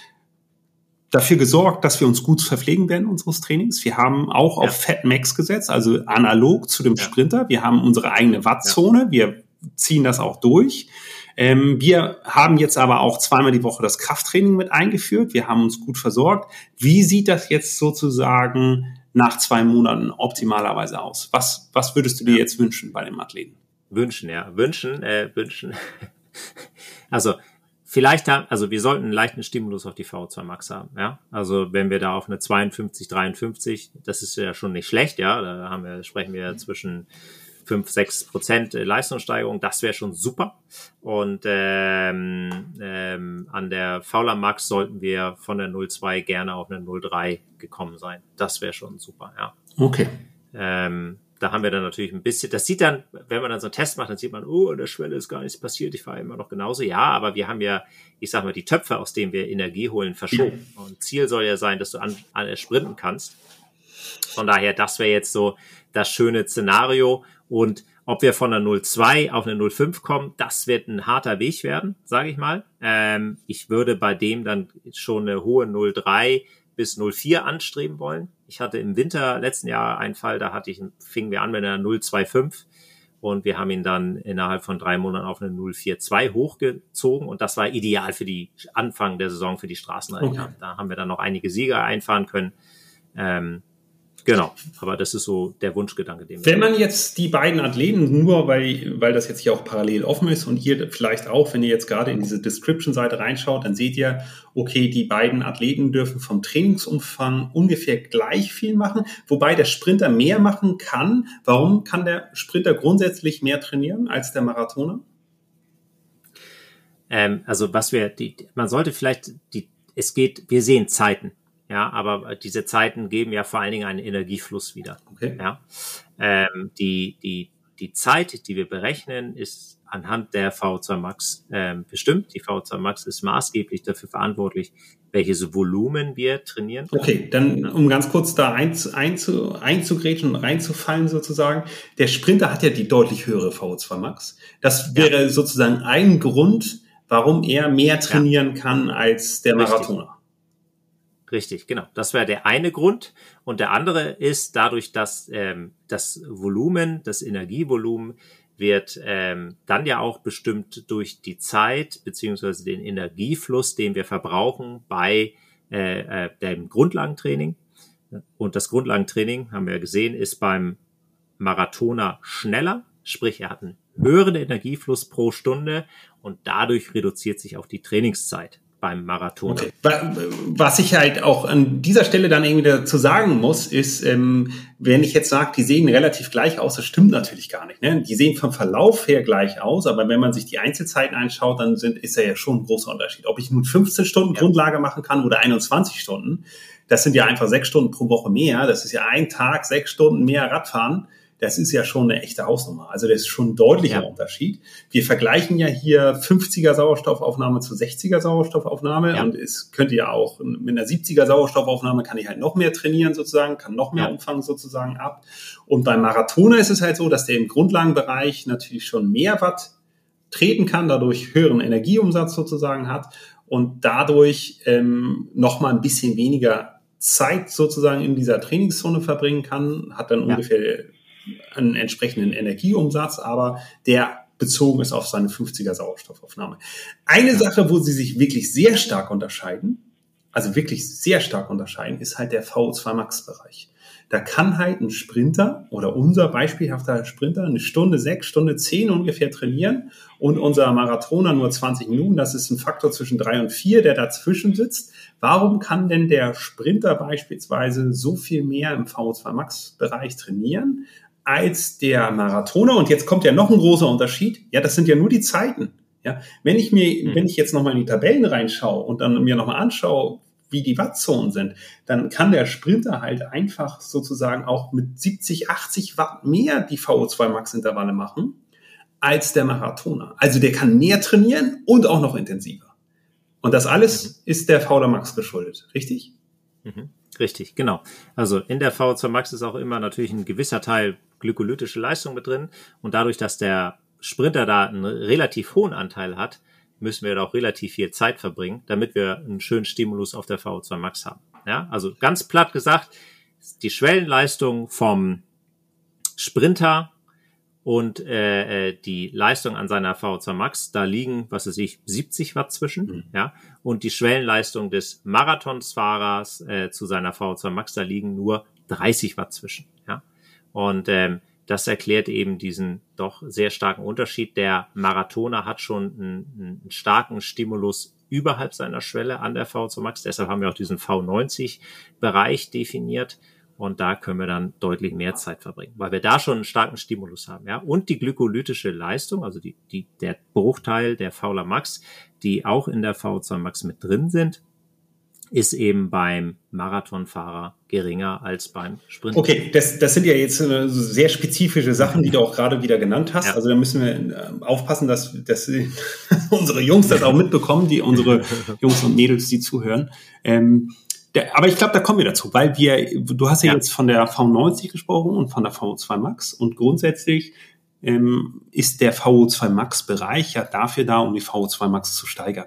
dafür gesorgt, dass wir uns gut verpflegen werden unseres Trainings. Wir haben auch auf Fat Max gesetzt, also analog zu dem Sprinter. Wir haben unsere eigene Wattzone. Wir ziehen das auch durch. Ähm, wir haben jetzt aber auch zweimal die Woche das Krafttraining mit eingeführt. Wir haben uns gut versorgt. Wie sieht das jetzt sozusagen nach zwei Monaten optimalerweise aus? Was, was würdest du dir jetzt wünschen bei dem Athleten? Wünschen, ja. Wünschen, äh, wünschen. also, vielleicht haben, also wir sollten einen leichten Stimulus auf die VO2 Max haben, ja. Also wenn wir da auf eine 52, 53, das ist ja schon nicht schlecht, ja. Da haben wir, sprechen wir zwischen 5, 6 Prozent äh, Leistungssteigerung, das wäre schon super. Und ähm, ähm, an der Fauler Max sollten wir von der 0,2 gerne auf eine 0,3 gekommen sein. Das wäre schon super, ja. Okay. Ähm, da haben wir dann natürlich ein bisschen, das sieht dann, wenn man dann so einen Test macht, dann sieht man, oh, an der Schwelle ist gar nichts passiert, ich fahre immer noch genauso. Ja, aber wir haben ja, ich sag mal, die Töpfe, aus denen wir Energie holen, verschoben. Und Ziel soll ja sein, dass du an, an sprinten kannst. Von daher, das wäre jetzt so das schöne Szenario. Und ob wir von der 0,2 auf eine 0,5 kommen, das wird ein harter Weg werden, sage ich mal. Ähm, ich würde bei dem dann schon eine hohe 0,3 bis 0,4 anstreben wollen. Ich hatte im Winter letzten Jahr einen Fall, da hatte ich, fingen wir an mit einer 0,25 und wir haben ihn dann innerhalb von drei Monaten auf eine 0,42 hochgezogen und das war ideal für die Anfang der Saison für die Straßenrennen. Okay. Da haben wir dann noch einige Sieger einfahren können. Ähm, Genau, aber das ist so der Wunschgedanke. Den wenn man jetzt die beiden Athleten nur, weil, weil das jetzt hier auch parallel offen ist und ihr vielleicht auch, wenn ihr jetzt gerade in diese Description-Seite reinschaut, dann seht ihr, okay, die beiden Athleten dürfen vom Trainingsumfang ungefähr gleich viel machen, wobei der Sprinter mehr machen kann. Warum kann der Sprinter grundsätzlich mehr trainieren als der Marathoner? Ähm, also was wir, die, man sollte vielleicht die, es geht, wir sehen Zeiten. Ja, aber diese Zeiten geben ja vor allen Dingen einen Energiefluss wieder. Okay. Ja, ähm, die, die, die Zeit, die wir berechnen, ist anhand der V2 Max ähm, bestimmt. Die V2 Max ist maßgeblich dafür verantwortlich, welches Volumen wir trainieren. Können. Okay, dann um ganz kurz da einzu, einzu, einzugrätschen und reinzufallen sozusagen. Der Sprinter hat ja die deutlich höhere V2 Max. Das wäre ja. sozusagen ein Grund, warum er mehr trainieren ja. kann als der Marathoner. Richtig, genau. Das wäre der eine Grund. Und der andere ist dadurch, dass ähm, das Volumen, das Energievolumen wird ähm, dann ja auch bestimmt durch die Zeit beziehungsweise den Energiefluss, den wir verbrauchen bei äh, äh, dem Grundlagentraining. Und das Grundlagentraining, haben wir gesehen, ist beim Marathoner schneller, sprich er hat einen höheren Energiefluss pro Stunde und dadurch reduziert sich auch die Trainingszeit beim Marathon. Okay. Was ich halt auch an dieser Stelle dann irgendwie dazu sagen muss, ist, ähm, wenn ich jetzt sage, die sehen relativ gleich aus, das stimmt natürlich gar nicht. Ne? Die sehen vom Verlauf her gleich aus, aber wenn man sich die Einzelzeiten anschaut, dann sind, ist ja schon ein großer Unterschied. Ob ich nun 15 Stunden ja. Grundlage machen kann oder 21 Stunden, das sind ja einfach sechs Stunden pro Woche mehr. Das ist ja ein Tag, sechs Stunden mehr Radfahren das ist ja schon eine echte Hausnummer. Also das ist schon ein deutlicher ja. Unterschied. Wir vergleichen ja hier 50er Sauerstoffaufnahme zu 60er Sauerstoffaufnahme ja. und es könnte ja auch mit einer 70er Sauerstoffaufnahme kann ich halt noch mehr trainieren sozusagen, kann noch mehr ja. Umfang sozusagen ab. Und beim Marathoner ist es halt so, dass der im Grundlagenbereich natürlich schon mehr Watt treten kann, dadurch höheren Energieumsatz sozusagen hat und dadurch ähm, noch mal ein bisschen weniger Zeit sozusagen in dieser Trainingszone verbringen kann, hat dann ja. ungefähr einen entsprechenden Energieumsatz, aber der bezogen ist auf seine 50er Sauerstoffaufnahme. Eine Sache, wo sie sich wirklich sehr stark unterscheiden, also wirklich sehr stark unterscheiden, ist halt der VO2 Max Bereich. Da kann halt ein Sprinter oder unser beispielhafter Sprinter eine Stunde sechs, Stunde zehn ungefähr trainieren und unser Marathoner nur 20 Minuten. Das ist ein Faktor zwischen drei und vier, der dazwischen sitzt. Warum kann denn der Sprinter beispielsweise so viel mehr im VO2 Max Bereich trainieren als der Marathoner. Und jetzt kommt ja noch ein großer Unterschied. Ja, das sind ja nur die Zeiten. Ja, wenn ich mir, mhm. wenn ich jetzt nochmal in die Tabellen reinschaue und dann mir nochmal anschaue, wie die Wattzonen sind, dann kann der Sprinter halt einfach sozusagen auch mit 70, 80 Watt mehr die VO2 Max Intervalle machen als der Marathoner. Also der kann mehr trainieren und auch noch intensiver. Und das alles mhm. ist der VO2 Max geschuldet, richtig? Mhm. Richtig, genau. Also in der VO2 Max ist auch immer natürlich ein gewisser Teil glykolytische Leistung mit drin. Und dadurch, dass der Sprinter da einen relativ hohen Anteil hat, müssen wir da auch relativ viel Zeit verbringen, damit wir einen schönen Stimulus auf der VO2 Max haben. Ja, also ganz platt gesagt, die Schwellenleistung vom Sprinter und äh, äh die Leistung an seiner VO2 Max, da liegen, was weiß ich, 70 Watt zwischen, mhm. ja, und die Schwellenleistung des Marathonsfahrers äh, zu seiner VO2 Max, da liegen nur 30 Watt zwischen, und ähm, das erklärt eben diesen doch sehr starken Unterschied. Der Marathoner hat schon einen, einen starken Stimulus überhalb seiner Schwelle an der V2 Max. Deshalb haben wir auch diesen V90-Bereich definiert. Und da können wir dann deutlich mehr Zeit verbringen, weil wir da schon einen starken Stimulus haben. Ja? Und die glykolytische Leistung, also die, die, der Bruchteil der Fauler Max, die auch in der V2 Max mit drin sind, ist eben beim Marathonfahrer geringer als beim Sprinter. Okay, das, das sind ja jetzt äh, sehr spezifische Sachen, die du auch gerade wieder genannt hast. Ja. Also da müssen wir äh, aufpassen, dass, dass unsere Jungs das auch mitbekommen, die unsere Jungs und Mädels, die zuhören. Ähm, der, aber ich glaube, da kommen wir dazu, weil wir, du hast ja, ja, jetzt von der V90 gesprochen und von der V2 Max und grundsätzlich ähm, ist der VO2 Max Bereich ja dafür da, um die VO2 Max zu steigern.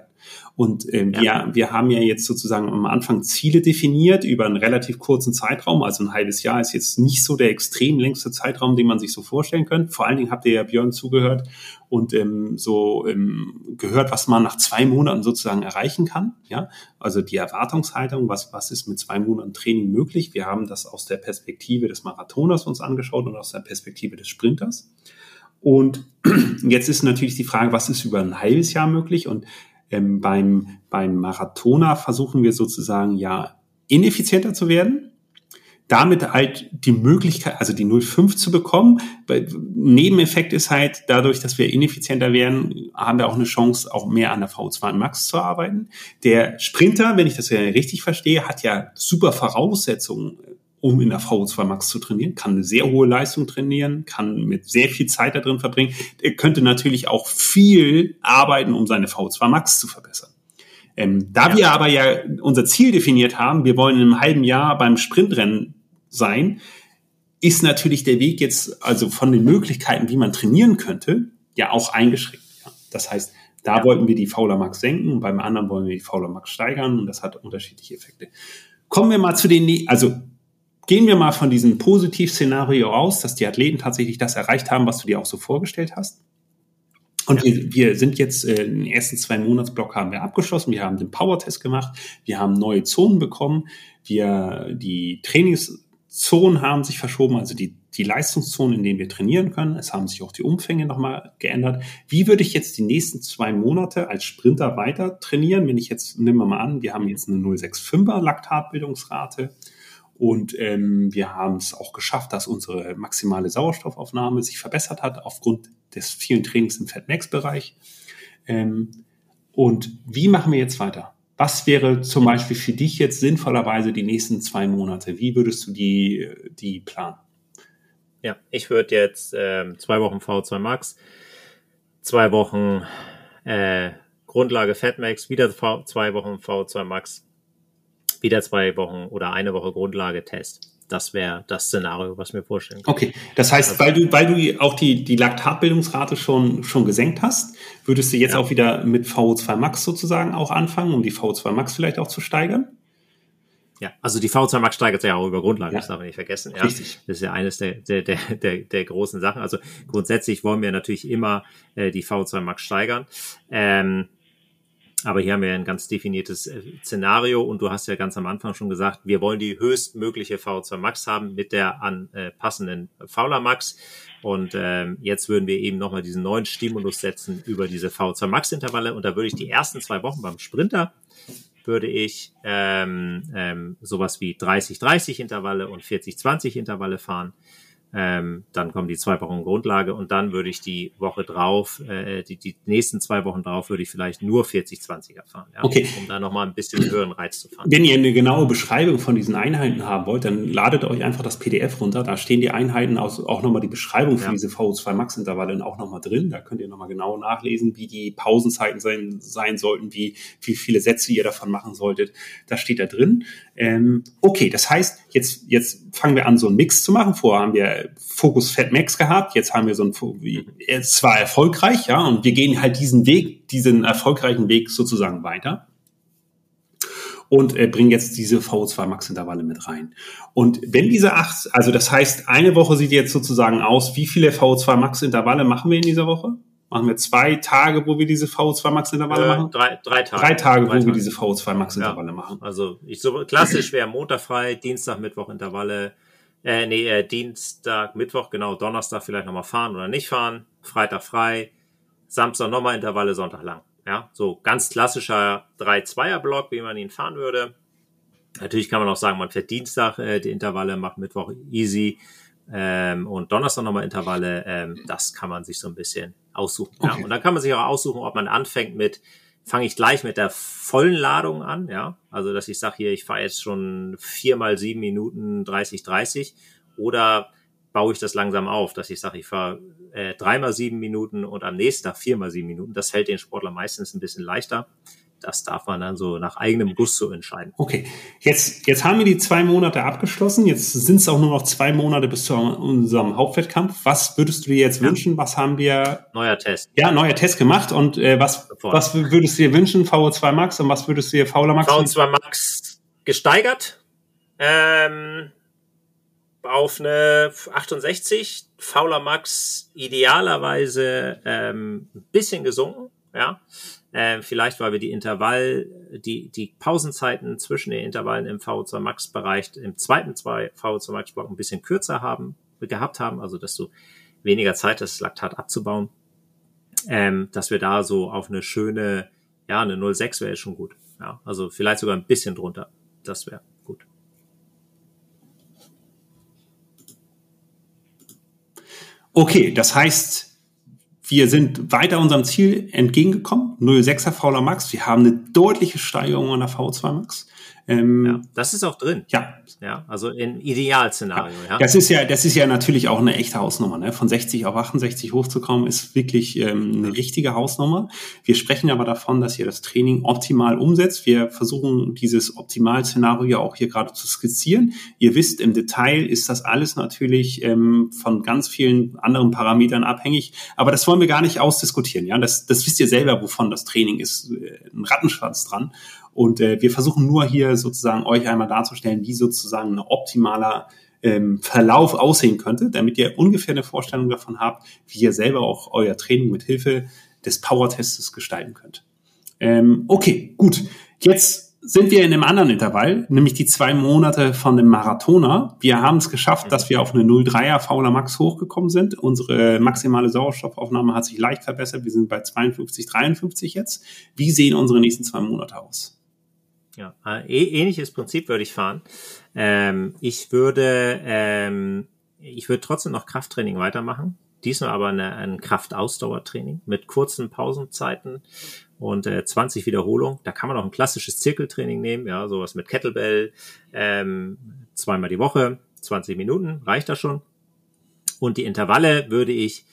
Und ähm, ja. wir, wir haben ja jetzt sozusagen am Anfang Ziele definiert über einen relativ kurzen Zeitraum. Also ein halbes Jahr ist jetzt nicht so der extrem längste Zeitraum, den man sich so vorstellen könnte. Vor allen Dingen habt ihr ja Björn zugehört und ähm, so ähm, gehört, was man nach zwei Monaten sozusagen erreichen kann. Ja, also die Erwartungshaltung, was, was ist mit zwei Monaten Training möglich? Wir haben das aus der Perspektive des Marathoners uns angeschaut und aus der Perspektive des Sprinters. Und jetzt ist natürlich die Frage, was ist über ein halbes Jahr möglich? Und ähm, beim, beim Marathoner versuchen wir sozusagen ja ineffizienter zu werden, damit halt die Möglichkeit, also die 0,5 zu bekommen. Nebeneffekt ist halt, dadurch, dass wir ineffizienter werden, haben wir auch eine Chance, auch mehr an der V2 Max zu arbeiten. Der Sprinter, wenn ich das ja richtig verstehe, hat ja super Voraussetzungen, um in der VO2 Max zu trainieren, kann eine sehr hohe Leistung trainieren, kann mit sehr viel Zeit da drin verbringen. Er könnte natürlich auch viel arbeiten, um seine VO2 Max zu verbessern. Ähm, da ja. wir aber ja unser Ziel definiert haben, wir wollen in einem halben Jahr beim Sprintrennen sein, ist natürlich der Weg jetzt, also von den Möglichkeiten, wie man trainieren könnte, ja auch eingeschränkt. Ja. Das heißt, da ja. wollten wir die Fauler Max senken, beim anderen wollen wir die Fauler Max steigern und das hat unterschiedliche Effekte. Kommen wir mal zu den, also Gehen wir mal von diesem Positivszenario aus, dass die Athleten tatsächlich das erreicht haben, was du dir auch so vorgestellt hast. Und wir, wir sind jetzt äh, den ersten zwei Monatsblock haben wir abgeschlossen. Wir haben den Power-Test gemacht. Wir haben neue Zonen bekommen. Wir, die Trainingszonen haben sich verschoben, also die, die Leistungszonen, in denen wir trainieren können. Es haben sich auch die Umfänge nochmal geändert. Wie würde ich jetzt die nächsten zwei Monate als Sprinter weiter trainieren? Wenn ich jetzt, nehmen wir mal an, wir haben jetzt eine 0,65er Laktatbildungsrate und ähm, wir haben es auch geschafft, dass unsere maximale Sauerstoffaufnahme sich verbessert hat aufgrund des vielen Trainings im Fat-Max-Bereich. Ähm, und wie machen wir jetzt weiter? Was wäre zum Beispiel für dich jetzt sinnvollerweise die nächsten zwei Monate? Wie würdest du die, die planen? Ja, ich würde jetzt ähm, zwei Wochen V2 Max, zwei Wochen äh, Grundlage Fatmax, wieder v, zwei Wochen V2 Max, wieder zwei Wochen oder eine Woche Grundlage Test. Das wäre das Szenario, was mir vorstellen kann. Okay, das heißt, also, weil du, weil du auch die, die Laktatbildungsrate schon, schon gesenkt hast, würdest du jetzt ja. auch wieder mit VO2 Max sozusagen auch anfangen, um die VO2 Max vielleicht auch zu steigern? Ja, also die V2 Max steigert sich ja auch über Grundlage, ja. das darf man nicht vergessen. Ja, Richtig. Das ist ja eines der, der, der, der, der großen Sachen. Also grundsätzlich wollen wir natürlich immer äh, die V2 Max steigern. Ähm, aber hier haben wir ein ganz definiertes äh, Szenario und du hast ja ganz am Anfang schon gesagt, wir wollen die höchstmögliche V2 Max haben mit der anpassenden äh, Fauler Max. Und ähm, jetzt würden wir eben nochmal diesen neuen Stimulus setzen über diese V2 Max Intervalle. Und da würde ich die ersten zwei Wochen beim Sprinter würde ich ähm, ähm, sowas wie 30-30 Intervalle und 40-20 Intervalle fahren. Ähm, dann kommen die zwei Wochen Grundlage und dann würde ich die Woche drauf, äh, die, die nächsten zwei Wochen drauf, würde ich vielleicht nur 40-20er fahren, ja, okay. um da nochmal ein bisschen höheren Reiz zu fahren. Wenn ihr eine genaue Beschreibung von diesen Einheiten haben wollt, dann ladet euch einfach das PDF runter. Da stehen die Einheiten aus, auch nochmal die Beschreibung für ja. diese VO2 Max-Intervalle auch nochmal drin. Da könnt ihr nochmal genau nachlesen, wie die Pausenzeiten sein, sein sollten, wie, wie viele Sätze ihr davon machen solltet. Das steht da drin. Ähm, okay, das heißt, jetzt, jetzt fangen wir an, so einen Mix zu machen. Vorher haben wir Focus Fat Max gehabt, jetzt haben wir so ein, es war erfolgreich, ja, und wir gehen halt diesen Weg, diesen erfolgreichen Weg sozusagen weiter und äh, bringen jetzt diese VO2 Max Intervalle mit rein. Und wenn diese acht, also das heißt, eine Woche sieht jetzt sozusagen aus, wie viele VO2 Max Intervalle machen wir in dieser Woche? Machen wir zwei Tage, wo wir diese VO2 Max Intervalle äh, machen? Drei, drei Tage. Drei Tage, drei wo Tage. wir diese VO2 Max Intervalle ja. machen. Also ich so klassisch wäre Montag frei, Dienstag, Mittwoch Intervalle. Äh, nee, äh, Dienstag, Mittwoch, genau, Donnerstag vielleicht nochmal fahren oder nicht fahren, Freitag frei, Samstag nochmal Intervalle, Sonntag lang. Ja, so ganz klassischer 3-2er-Block, wie man ihn fahren würde. Natürlich kann man auch sagen, man fährt Dienstag äh, die Intervalle, macht Mittwoch easy ähm, und Donnerstag nochmal Intervalle. Ähm, das kann man sich so ein bisschen aussuchen. Okay. Ja. Und dann kann man sich auch aussuchen, ob man anfängt mit, fange ich gleich mit der vollen Ladung an, ja. Also dass ich sage hier, ich fahre jetzt schon viermal sieben Minuten 30, 30 oder baue ich das langsam auf, dass ich sage, ich fahre äh, dreimal sieben Minuten und am nächsten Tag viermal sieben Minuten. Das fällt den Sportler meistens ein bisschen leichter das darf man dann so nach eigenem Gusto entscheiden. Okay, jetzt, jetzt haben wir die zwei Monate abgeschlossen. Jetzt sind es auch nur noch zwei Monate bis zu unserem Hauptwettkampf. Was würdest du dir jetzt ja. wünschen? Was haben wir? Neuer Test. Ja, neuer Test gemacht. Und äh, was, was würdest du dir wünschen? VO2 Max und was würdest du dir Fauler Max? VO2 Max gesteigert. Ähm, auf eine 68, Fauler Max idealerweise ähm, ein bisschen gesunken, ja. Äh, vielleicht, weil wir die Intervall, die, die Pausenzeiten zwischen den Intervallen im VO2 Max Bereich im zweiten zwei VO2 Max Block ein bisschen kürzer haben, gehabt haben, also dass du weniger Zeit hast, Laktat abzubauen, ähm, dass wir da so auf eine schöne, ja, eine 0,6 wäre schon gut. Ja, also vielleicht sogar ein bisschen drunter. Das wäre gut. Okay, das heißt, wir sind weiter unserem Ziel entgegengekommen. 0,6er Fauler Max. Wir haben eine deutliche Steigerung an der V2 Max. Ähm, ja, das ist auch drin. Ja. Ja, also in Idealszenario, ja. ja. Das ist ja, das ist ja natürlich auch eine echte Hausnummer, ne? Von 60 auf 68 hochzukommen, ist wirklich ähm, eine richtige Hausnummer. Wir sprechen aber davon, dass ihr das Training optimal umsetzt. Wir versuchen dieses Optimalszenario auch hier gerade zu skizzieren. Ihr wisst, im Detail ist das alles natürlich ähm, von ganz vielen anderen Parametern abhängig. Aber das wollen wir gar nicht ausdiskutieren, ja. Das, das wisst ihr selber, wovon das Training ist. Äh, ein Rattenschwanz dran. Und äh, wir versuchen nur hier sozusagen euch einmal darzustellen, wie sozusagen ein optimaler ähm, Verlauf aussehen könnte, damit ihr ungefähr eine Vorstellung davon habt, wie ihr selber auch euer Training mit Hilfe des Power-Testes gestalten könnt. Ähm, okay, gut. Jetzt sind wir in einem anderen Intervall, nämlich die zwei Monate von dem Marathoner. Wir haben es geschafft, dass wir auf eine 0,3er Fauler Max hochgekommen sind. Unsere maximale Sauerstoffaufnahme hat sich leicht verbessert. Wir sind bei 52, 53 jetzt. Wie sehen unsere nächsten zwei Monate aus? Ja, äh, ähnliches Prinzip würde ich fahren. Ähm, ich würde, ähm, ich würde trotzdem noch Krafttraining weitermachen. Diesmal aber eine, ein Kraftausdauertraining mit kurzen Pausenzeiten und äh, 20 Wiederholungen. Da kann man auch ein klassisches Zirkeltraining nehmen, ja, sowas mit Kettlebell, ähm, zweimal die Woche, 20 Minuten, reicht das schon. Und die Intervalle würde ich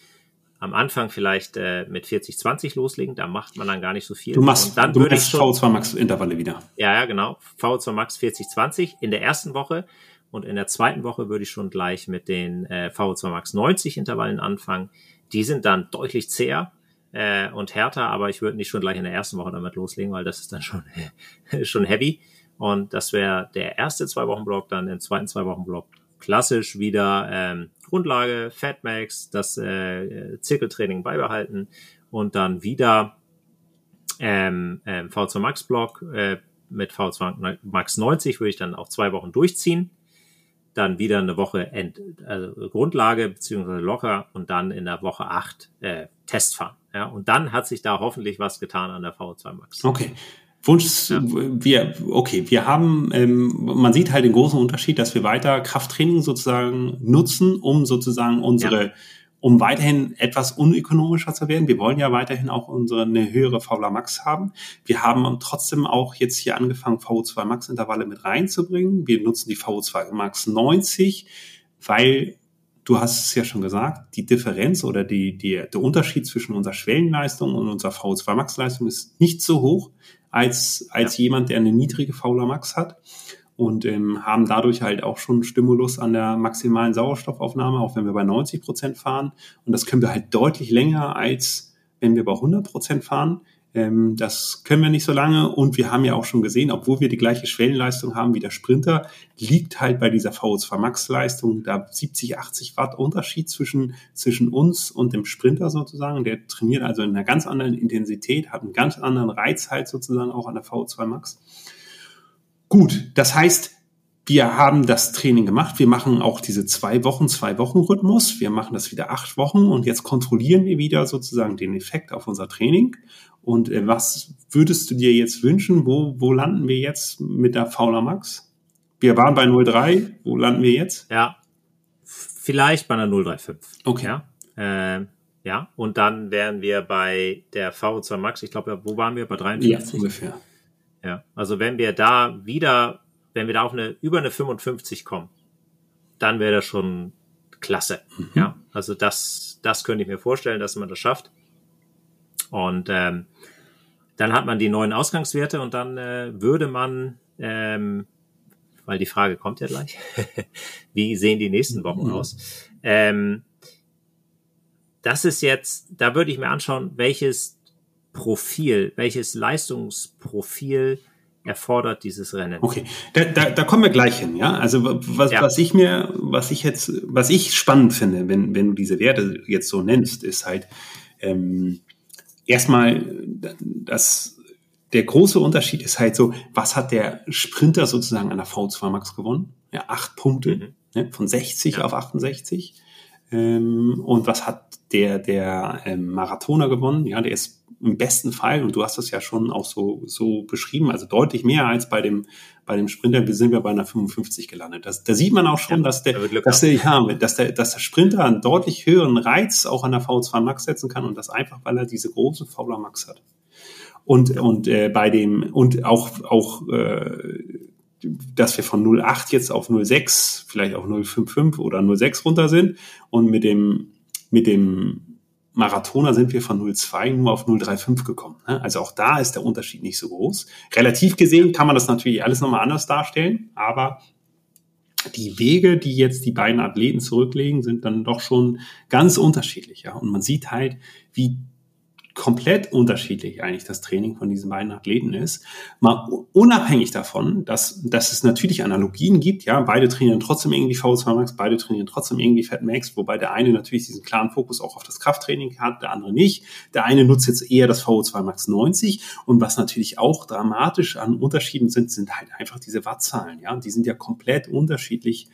am Anfang vielleicht äh, mit 40, 20 loslegen, da macht man dann gar nicht so viel. Du machst, und dann du machst V2 Max Intervalle wieder. Ja, ja, genau. V2 Max 40, 20 in der ersten Woche und in der zweiten Woche würde ich schon gleich mit den äh, V2 Max 90 Intervallen anfangen. Die sind dann deutlich zäher äh, und härter, aber ich würde nicht schon gleich in der ersten Woche damit loslegen, weil das ist dann schon, schon heavy. Und das wäre der erste zwei Wochen Block, dann im zweiten zwei Wochen Block klassisch wieder ähm, Grundlage, Fatmax, das äh, Zirkeltraining beibehalten und dann wieder ähm, ähm, V2 Max Block äh, mit V2 Max 90 würde ich dann auch zwei Wochen durchziehen. Dann wieder eine Woche End, also Grundlage beziehungsweise locker und dann in der Woche 8 äh, Test fahren. Ja, und dann hat sich da hoffentlich was getan an der V2 Max. Okay. Wunsch, ja. wir, okay, wir haben, ähm, man sieht halt den großen Unterschied, dass wir weiter Krafttraining sozusagen nutzen, um sozusagen unsere, ja. um weiterhin etwas unökonomischer zu werden. Wir wollen ja weiterhin auch unsere eine höhere VLA Max haben. Wir haben trotzdem auch jetzt hier angefangen, VO2 Max Intervalle mit reinzubringen. Wir nutzen die VO2 Max 90, weil du hast es ja schon gesagt, die Differenz oder die, die, der Unterschied zwischen unserer Schwellenleistung und unserer VO2 Max Leistung ist nicht so hoch als, als ja. jemand, der eine niedrige VLA Max hat und ähm, haben dadurch halt auch schon Stimulus an der maximalen Sauerstoffaufnahme, auch wenn wir bei 90 Prozent fahren. Und das können wir halt deutlich länger als wenn wir bei 100 Prozent fahren. Ähm, das können wir nicht so lange und wir haben ja auch schon gesehen, obwohl wir die gleiche Schwellenleistung haben wie der Sprinter, liegt halt bei dieser VO2 Max Leistung da 70, 80 Watt Unterschied zwischen, zwischen uns und dem Sprinter sozusagen. Der trainiert also in einer ganz anderen Intensität, hat einen ganz anderen Reiz halt sozusagen auch an der VO2 Max. Gut, das heißt, wir haben das Training gemacht. Wir machen auch diese zwei Wochen, zwei Wochen Rhythmus. Wir machen das wieder acht Wochen und jetzt kontrollieren wir wieder sozusagen den Effekt auf unser Training und äh, was würdest du dir jetzt wünschen? Wo, wo landen wir jetzt mit der Fauler Max? Wir waren bei 0,3. Wo landen wir jetzt? Ja, vielleicht bei einer 0,35. Okay. Ja, äh, ja, und dann wären wir bei der VO2 Max. Ich glaube, wo waren wir? Bei 53? Ja, ungefähr. Ja, also wenn wir da wieder, wenn wir da auf eine, über eine 55 kommen, dann wäre das schon klasse. Mhm. Ja, also das, das könnte ich mir vorstellen, dass man das schafft. Und ähm, dann hat man die neuen Ausgangswerte und dann äh, würde man, ähm, weil die Frage kommt ja gleich, wie sehen die nächsten Wochen mhm. aus? Ähm, das ist jetzt, da würde ich mir anschauen, welches Profil, welches Leistungsprofil erfordert dieses Rennen. Okay, da, da, da kommen wir gleich hin, ja. Also was, ja. was ich mir, was ich jetzt, was ich spannend finde, wenn, wenn du diese Werte jetzt so nennst, ist halt, ähm, erstmal, das, der große Unterschied ist halt so, was hat der Sprinter sozusagen an der V2 Max gewonnen? Ja, acht Punkte, mhm. ne, von 60 ja. auf 68. Ähm, und was hat der, der ähm, Marathoner gewonnen? Ja, der ist im besten Fall, und du hast das ja schon auch so, so beschrieben, also deutlich mehr als bei dem, bei dem Sprinter, wir sind wir bei einer 55 gelandet. Das, da sieht man auch schon, ja, dass der, dass der, ja, dass der, dass der Sprinter einen deutlich höheren Reiz auch an der V2 Max setzen kann und das einfach, weil er diese große Fauler Max hat. Und, ja. und äh, bei dem, und auch, auch äh, dass wir von 0,8 jetzt auf 0,6, vielleicht auf 0,55 oder 0,6 runter sind und mit dem, mit dem Marathoner sind wir von 0,2 nur auf 0,35 gekommen. Ne? Also auch da ist der Unterschied nicht so groß. Relativ gesehen kann man das natürlich alles nochmal anders darstellen, aber die Wege, die jetzt die beiden Athleten zurücklegen, sind dann doch schon ganz unterschiedlich. Ja? Und man sieht halt, wie komplett unterschiedlich eigentlich das Training von diesen beiden Athleten ist. Mal unabhängig davon, dass, dass es natürlich Analogien gibt, ja, beide trainieren trotzdem irgendwie V2 Max, beide trainieren trotzdem irgendwie Fat Max, wobei der eine natürlich diesen klaren Fokus auch auf das Krafttraining hat, der andere nicht. Der eine nutzt jetzt eher das VO2 Max 90 und was natürlich auch dramatisch an Unterschieden sind, sind halt einfach diese Wattzahlen, ja, die sind ja komplett unterschiedlich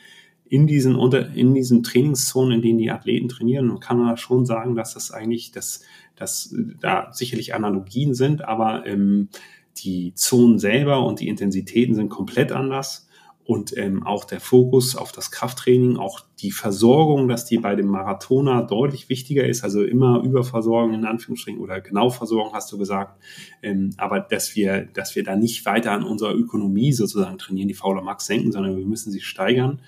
in diesen, unter, in diesen Trainingszonen, in denen die Athleten trainieren, kann man schon sagen, dass das eigentlich, dass, dass da sicherlich Analogien sind, aber ähm, die Zonen selber und die Intensitäten sind komplett anders. Und ähm, auch der Fokus auf das Krafttraining, auch die Versorgung, dass die bei dem Marathoner deutlich wichtiger ist, also immer Überversorgung in Anführungsstrichen oder Genauversorgung hast du gesagt, ähm, aber dass wir, dass wir da nicht weiter an unserer Ökonomie sozusagen trainieren, die Fauler Max senken, sondern wir müssen sie steigern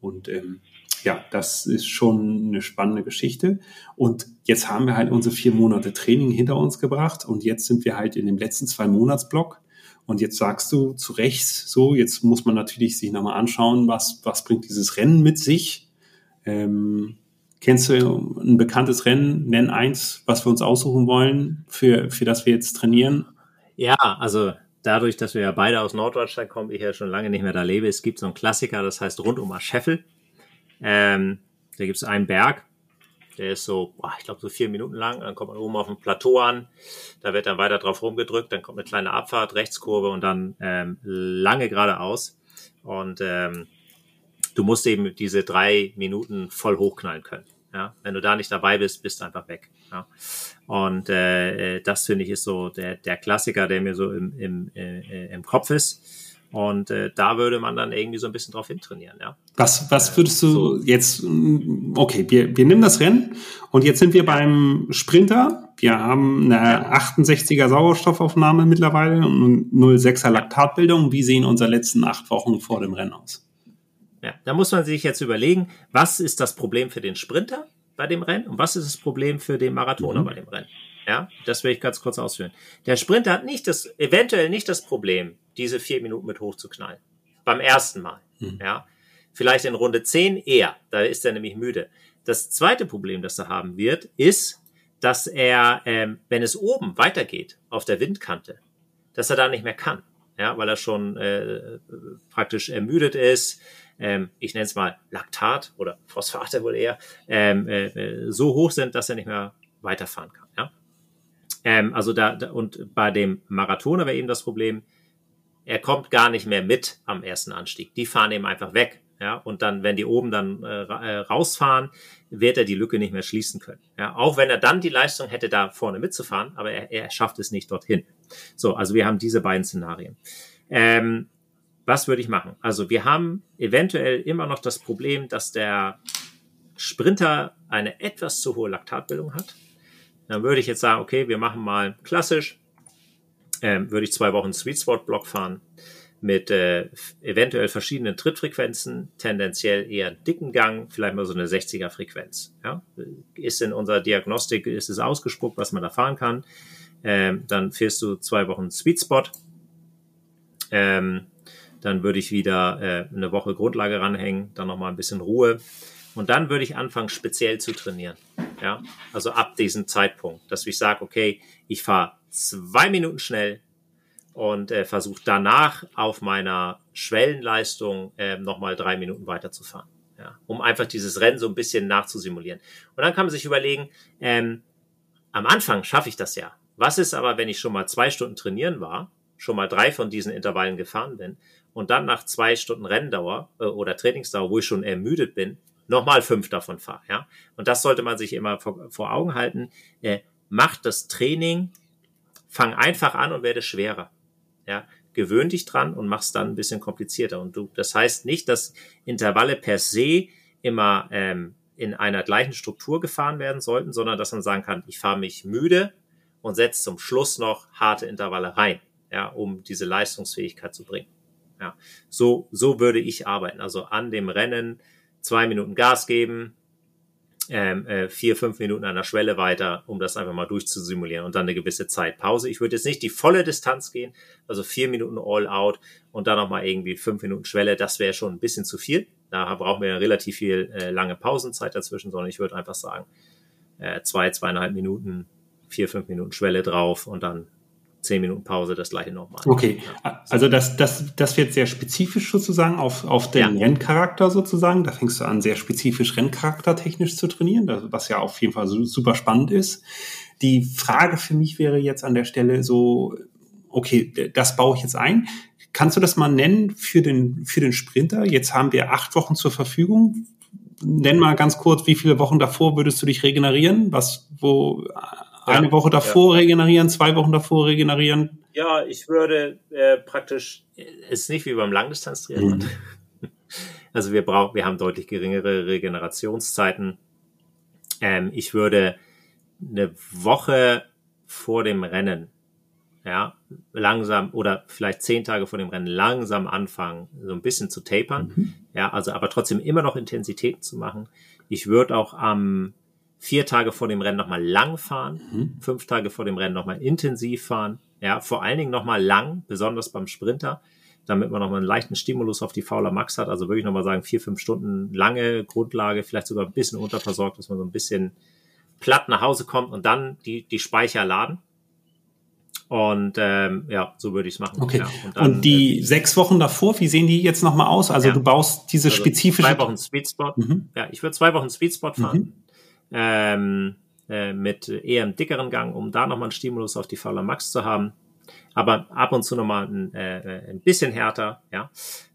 und ähm, ja, das ist schon eine spannende Geschichte. Und jetzt haben wir halt unsere vier Monate Training hinter uns gebracht und jetzt sind wir halt in dem letzten zwei Monatsblock. Und jetzt sagst du zu Recht so, jetzt muss man natürlich sich nochmal anschauen, was, was bringt dieses Rennen mit sich. Ähm, kennst du ein bekanntes Rennen? Nenn eins, was wir uns aussuchen wollen, für, für das wir jetzt trainieren. Ja, also dadurch, dass wir ja beide aus Norddeutschland kommen, ich ja schon lange nicht mehr da lebe, es gibt so einen Klassiker, das heißt rund um Ascheffel. Ähm, da gibt es einen Berg, der ist so, boah, ich glaube, so vier Minuten lang. Dann kommt man oben auf dem Plateau an. Da wird dann weiter drauf rumgedrückt. Dann kommt eine kleine Abfahrt, Rechtskurve und dann ähm, lange geradeaus. Und ähm, du musst eben diese drei Minuten voll hochknallen können. Ja, wenn du da nicht dabei bist, bist du einfach weg. Ja. Und äh, äh das finde ich ist so der, der Klassiker, der mir so im, im, äh, im Kopf ist. Und äh, da würde man dann irgendwie so ein bisschen drauf hintrainieren, ja. Was, was würdest du so. jetzt, mm, okay, wir, wir nehmen das Rennen und jetzt sind wir beim Sprinter. Wir haben eine 68er Sauerstoffaufnahme mittlerweile und 0,6er Laktatbildung. Wie sehen unsere letzten acht Wochen vor dem Rennen aus? Ja, da muss man sich jetzt überlegen, was ist das Problem für den Sprinter bei dem Rennen und was ist das Problem für den Marathoner mhm. bei dem Rennen? Ja, das will ich ganz kurz ausführen. Der Sprinter hat nicht das, eventuell nicht das Problem, diese vier Minuten mit hochzuknallen. Beim ersten Mal. Mhm. Ja. Vielleicht in Runde zehn eher. Da ist er nämlich müde. Das zweite Problem, das er haben wird, ist, dass er, ähm, wenn es oben weitergeht, auf der Windkante, dass er da nicht mehr kann. Ja, weil er schon äh, praktisch ermüdet ist. Ähm, ich nenne es mal Laktat oder Phosphate wohl eher, ähm, äh, so hoch sind, dass er nicht mehr weiterfahren kann. Ja? Ähm, also da, da, und bei dem Marathoner wäre eben das Problem, er kommt gar nicht mehr mit am ersten Anstieg. Die fahren eben einfach weg. Ja, und dann, wenn die oben dann äh, äh, rausfahren, wird er die Lücke nicht mehr schließen können. Ja, auch wenn er dann die Leistung hätte, da vorne mitzufahren, aber er, er schafft es nicht dorthin. So, also wir haben diese beiden Szenarien. Ähm, was würde ich machen? Also wir haben eventuell immer noch das Problem, dass der Sprinter eine etwas zu hohe Laktatbildung hat. Dann würde ich jetzt sagen, okay, wir machen mal klassisch, ähm, würde ich zwei Wochen Sweet Spot Block fahren mit äh, eventuell verschiedenen Trittfrequenzen, tendenziell eher dicken Gang, vielleicht mal so eine 60er Frequenz. Ja? Ist in unserer Diagnostik, ist es ausgespuckt, was man da fahren kann. Ähm, dann fährst du zwei Wochen Sweet Spot. Ähm, dann würde ich wieder äh, eine Woche Grundlage ranhängen, dann nochmal ein bisschen Ruhe. Und dann würde ich anfangen, speziell zu trainieren. Ja, also ab diesem Zeitpunkt, dass ich sage, okay, ich fahre zwei Minuten schnell und äh, versuche danach auf meiner Schwellenleistung äh, nochmal drei Minuten weiterzufahren. Ja, um einfach dieses Rennen so ein bisschen nachzusimulieren. Und dann kann man sich überlegen, ähm, am Anfang schaffe ich das ja. Was ist aber, wenn ich schon mal zwei Stunden trainieren war, schon mal drei von diesen Intervallen gefahren bin und dann nach zwei Stunden Renndauer äh, oder Trainingsdauer, wo ich schon ermüdet bin, nochmal fünf davon fahre. Ja? Und das sollte man sich immer vor, vor Augen halten. Äh, macht das Training, fang einfach an und werde schwerer. Ja? Gewöhn dich dran und mach's dann ein bisschen komplizierter. Und du, das heißt nicht, dass Intervalle per se immer ähm, in einer gleichen Struktur gefahren werden sollten, sondern dass man sagen kann, ich fahre mich müde und setze zum Schluss noch harte Intervalle rein, ja, um diese Leistungsfähigkeit zu bringen. Ja, so, so würde ich arbeiten. Also an dem Rennen zwei Minuten Gas geben, ähm, äh, vier, fünf Minuten an der Schwelle weiter, um das einfach mal durchzusimulieren und dann eine gewisse Zeit Pause. Ich würde jetzt nicht die volle Distanz gehen, also vier Minuten All Out und dann nochmal irgendwie fünf Minuten Schwelle, das wäre schon ein bisschen zu viel. Da brauchen wir relativ viel äh, lange Pausenzeit dazwischen, sondern ich würde einfach sagen, äh, zwei, zweieinhalb Minuten, vier, fünf Minuten Schwelle drauf und dann zehn Minuten Pause, das gleiche nochmal. Okay, also das, das, das wird sehr spezifisch sozusagen auf, auf den ja. Renncharakter sozusagen. Da fängst du an, sehr spezifisch Renncharaktertechnisch zu trainieren, was ja auf jeden Fall super spannend ist. Die Frage für mich wäre jetzt an der Stelle so, okay, das baue ich jetzt ein. Kannst du das mal nennen für den, für den Sprinter? Jetzt haben wir acht Wochen zur Verfügung. Nenn mal ganz kurz, wie viele Wochen davor würdest du dich regenerieren? Was, wo, eine Woche davor ja. regenerieren, zwei Wochen davor regenerieren? Ja, ich würde äh, praktisch, ist nicht wie beim Langdistanztriathlon. Mhm. Also wir brauchen, wir haben deutlich geringere Regenerationszeiten. Ähm, ich würde eine Woche vor dem Rennen, ja, langsam oder vielleicht zehn Tage vor dem Rennen langsam anfangen, so ein bisschen zu tapern. Mhm. Ja, also aber trotzdem immer noch Intensitäten zu machen. Ich würde auch am vier Tage vor dem Rennen nochmal lang fahren, mhm. fünf Tage vor dem Rennen nochmal intensiv fahren, ja, vor allen Dingen nochmal lang, besonders beim Sprinter, damit man nochmal einen leichten Stimulus auf die Fauler Max hat, also wirklich nochmal sagen, vier, fünf Stunden lange Grundlage, vielleicht sogar ein bisschen unterversorgt, dass man so ein bisschen platt nach Hause kommt und dann die, die Speicher laden. Und ähm, ja, so würde ich es machen. Okay. Ja, und, dann, und, die äh, sechs Wochen davor, wie sehen die jetzt nochmal aus? Also ja. du baust diese also spezifische. Zwei Wochen Sweet Spot. Mhm. Ja, ich würde zwei Wochen Sweet Spot fahren. Mhm ähm, äh, mit eher einem dickeren Gang, um da nochmal einen Stimulus auf die Fauler Max zu haben. Aber ab und zu nochmal ein, äh, ein bisschen härter, ja.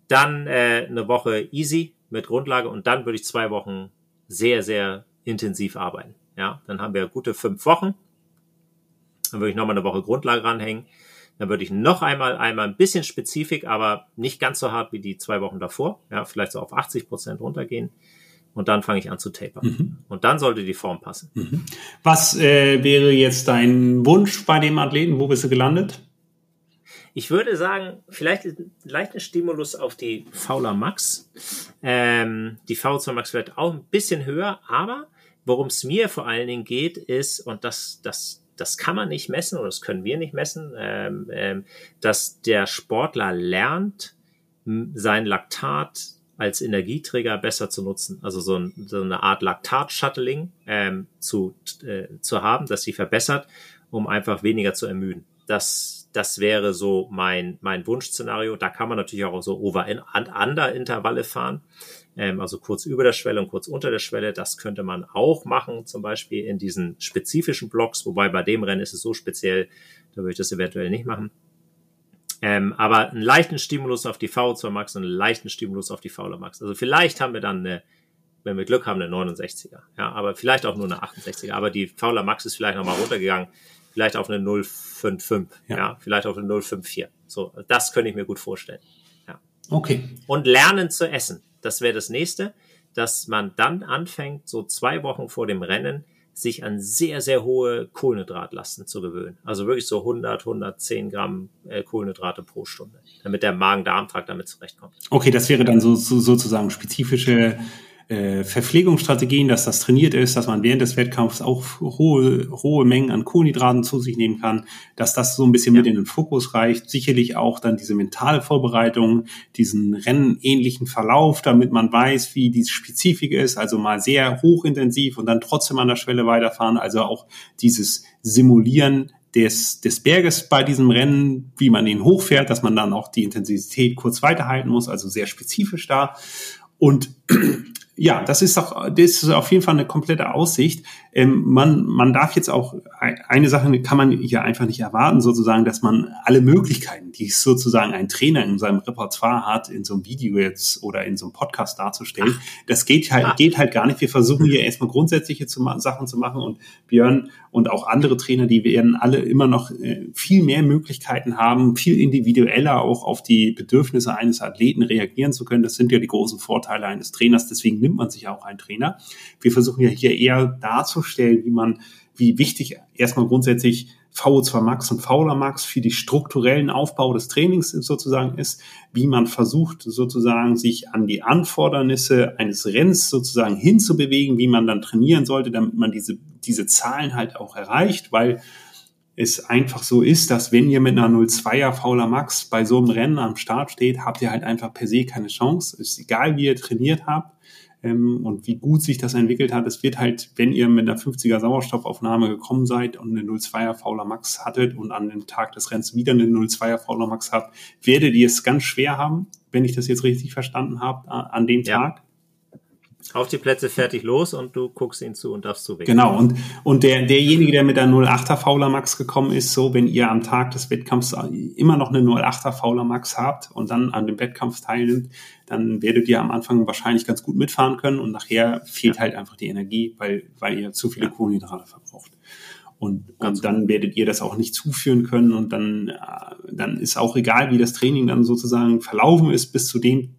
Dann äh, eine Woche easy mit Grundlage und dann würde ich zwei Wochen sehr, sehr intensiv arbeiten. Ja, dann haben wir gute fünf Wochen. Dann würde ich nochmal eine Woche Grundlage ranhängen. Dann würde ich noch einmal, einmal ein bisschen Spezifik, aber nicht ganz so hart wie die zwei Wochen davor. Ja, vielleicht so auf 80 Prozent runtergehen. Und dann fange ich an zu tapern. Mhm. Und dann sollte die Form passen. Mhm. Was äh, wäre jetzt dein Wunsch bei dem Athleten? Wo bist du gelandet? Ich würde sagen, vielleicht ein leichter Stimulus auf die Fauler Max. Ähm, die V2 Max wird auch ein bisschen höher, aber worum es mir vor allen Dingen geht, ist, und das, das, das kann man nicht messen oder das können wir nicht messen, ähm, ähm, dass der Sportler lernt, sein Laktat als Energieträger besser zu nutzen. Also so, ein, so eine Art Laktat-Shuttling ähm, zu, äh, zu haben, dass sie verbessert, um einfach weniger zu ermüden. Das, das wäre so mein, mein Wunschszenario. Da kann man natürlich auch so Over-Under-Intervalle fahren. Ähm, also kurz über der Schwelle und kurz unter der Schwelle. Das könnte man auch machen, zum Beispiel in diesen spezifischen Blocks. Wobei bei dem Rennen ist es so speziell, da würde ich das eventuell nicht machen. Ähm, aber einen leichten Stimulus auf die V2 Max und einen leichten Stimulus auf die Fauler Max. Also vielleicht haben wir dann eine, wenn wir Glück haben, eine 69er. Ja, aber vielleicht auch nur eine 68er. Aber die Fauler Max ist vielleicht nochmal runtergegangen. Vielleicht auf eine 055. Ja. ja, vielleicht auf eine 054. So, das könnte ich mir gut vorstellen. Ja. Okay. Und lernen zu essen. Das wäre das nächste, dass man dann anfängt, so zwei Wochen vor dem Rennen, sich an sehr, sehr hohe Kohlenhydratlasten zu gewöhnen. Also wirklich so 100, 110 Gramm äh, Kohlenhydrate pro Stunde, damit der Magen-Darm-Trakt damit zurechtkommt. Okay, das wäre dann so, so sozusagen spezifische äh, Verpflegungsstrategien, dass das trainiert ist, dass man während des Wettkampfs auch hohe, hohe Mengen an Kohlenhydraten zu sich nehmen kann, dass das so ein bisschen ja. mit in den Fokus reicht. Sicherlich auch dann diese mentale Vorbereitung, diesen rennenähnlichen Verlauf, damit man weiß, wie die Spezifik ist, also mal sehr hochintensiv und dann trotzdem an der Schwelle weiterfahren, also auch dieses Simulieren des, des Berges bei diesem Rennen, wie man ihn hochfährt, dass man dann auch die Intensität kurz weiterhalten muss, also sehr spezifisch da. Und ja, das ist doch, das ist auf jeden Fall eine komplette Aussicht. Ähm, man, man darf jetzt auch, eine Sache kann man hier einfach nicht erwarten, sozusagen, dass man alle Möglichkeiten, die sozusagen ein Trainer in seinem Repertoire hat, in so einem Video jetzt oder in so einem Podcast darzustellen. Das geht halt, geht halt gar nicht. Wir versuchen hier erstmal grundsätzliche zu, Sachen zu machen und Björn und auch andere Trainer, die werden alle immer noch äh, viel mehr Möglichkeiten haben, viel individueller auch auf die Bedürfnisse eines Athleten reagieren zu können. Das sind ja die großen Vorteile eines Trainers. Deswegen nimmt man sich auch einen Trainer. Wir versuchen ja hier eher darzustellen, wie man, wie wichtig erstmal grundsätzlich VO2 Max und Fauler Max für die strukturellen Aufbau des Trainings sozusagen ist, wie man versucht sozusagen sich an die Anfordernisse eines Rennens sozusagen hinzubewegen, wie man dann trainieren sollte, damit man diese, diese Zahlen halt auch erreicht, weil es einfach so ist, dass wenn ihr mit einer 02er Fauler Max bei so einem Rennen am Start steht, habt ihr halt einfach per se keine Chance. Ist egal, wie ihr trainiert habt ähm, und wie gut sich das entwickelt hat. Es wird halt, wenn ihr mit einer 50er Sauerstoffaufnahme gekommen seid und eine 02er Fauler Max hattet und an dem Tag des Rennens wieder eine 02er Fauler Max habt, werdet ihr es ganz schwer haben, wenn ich das jetzt richtig verstanden habe, an dem ja. Tag. Auf die Plätze fertig los und du guckst ihn zu und darfst zuwinken. Genau, und, und der, derjenige, der mit der 08er Fauler Max gekommen ist, so, wenn ihr am Tag des Wettkampfs immer noch eine 08er Fauler Max habt und dann an dem Wettkampf teilnimmt, dann werdet ihr am Anfang wahrscheinlich ganz gut mitfahren können und nachher fehlt ja. halt einfach die Energie, weil, weil ihr zu viele ja. Kohlenhydrate verbraucht. Und, und dann werdet ihr das auch nicht zuführen können und dann, äh, dann ist auch egal, wie das Training dann sozusagen verlaufen ist bis zu dem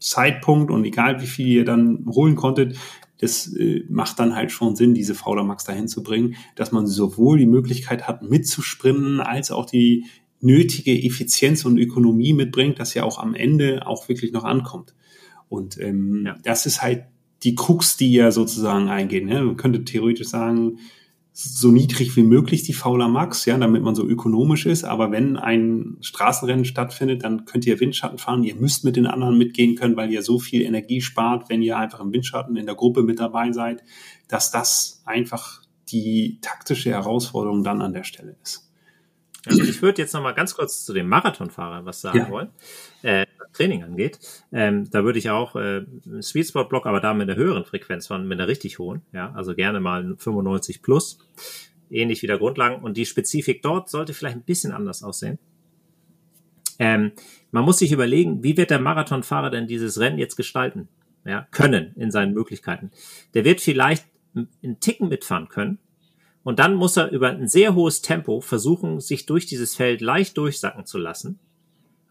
Zeitpunkt und egal wie viel ihr dann holen konntet, das äh, macht dann halt schon Sinn, diese Fauler Max dahin zu bringen, dass man sowohl die Möglichkeit hat, mitzusprinten, als auch die nötige Effizienz und Ökonomie mitbringt, dass ja auch am Ende auch wirklich noch ankommt. Und ähm, ja. das ist halt die Krux, die ja sozusagen eingeht. Ne? Man könnte theoretisch sagen, so niedrig wie möglich die Fauler Max, ja, damit man so ökonomisch ist. Aber wenn ein Straßenrennen stattfindet, dann könnt ihr Windschatten fahren. Ihr müsst mit den anderen mitgehen können, weil ihr so viel Energie spart, wenn ihr einfach im Windschatten in der Gruppe mit dabei seid, dass das einfach die taktische Herausforderung dann an der Stelle ist. Also ich würde jetzt noch mal ganz kurz zu dem Marathonfahrer was sagen ja. wollen. Äh, Training angeht. Ähm, da würde ich auch äh, einen Sweet Spot Block, aber da mit einer höheren Frequenz von, mit einer richtig hohen, ja, also gerne mal 95 plus, ähnlich wie der Grundlagen. Und die Spezifik dort sollte vielleicht ein bisschen anders aussehen. Ähm, man muss sich überlegen, wie wird der Marathonfahrer denn dieses Rennen jetzt gestalten? Ja, können in seinen Möglichkeiten. Der wird vielleicht einen Ticken mitfahren können. Und dann muss er über ein sehr hohes Tempo versuchen, sich durch dieses Feld leicht durchsacken zu lassen.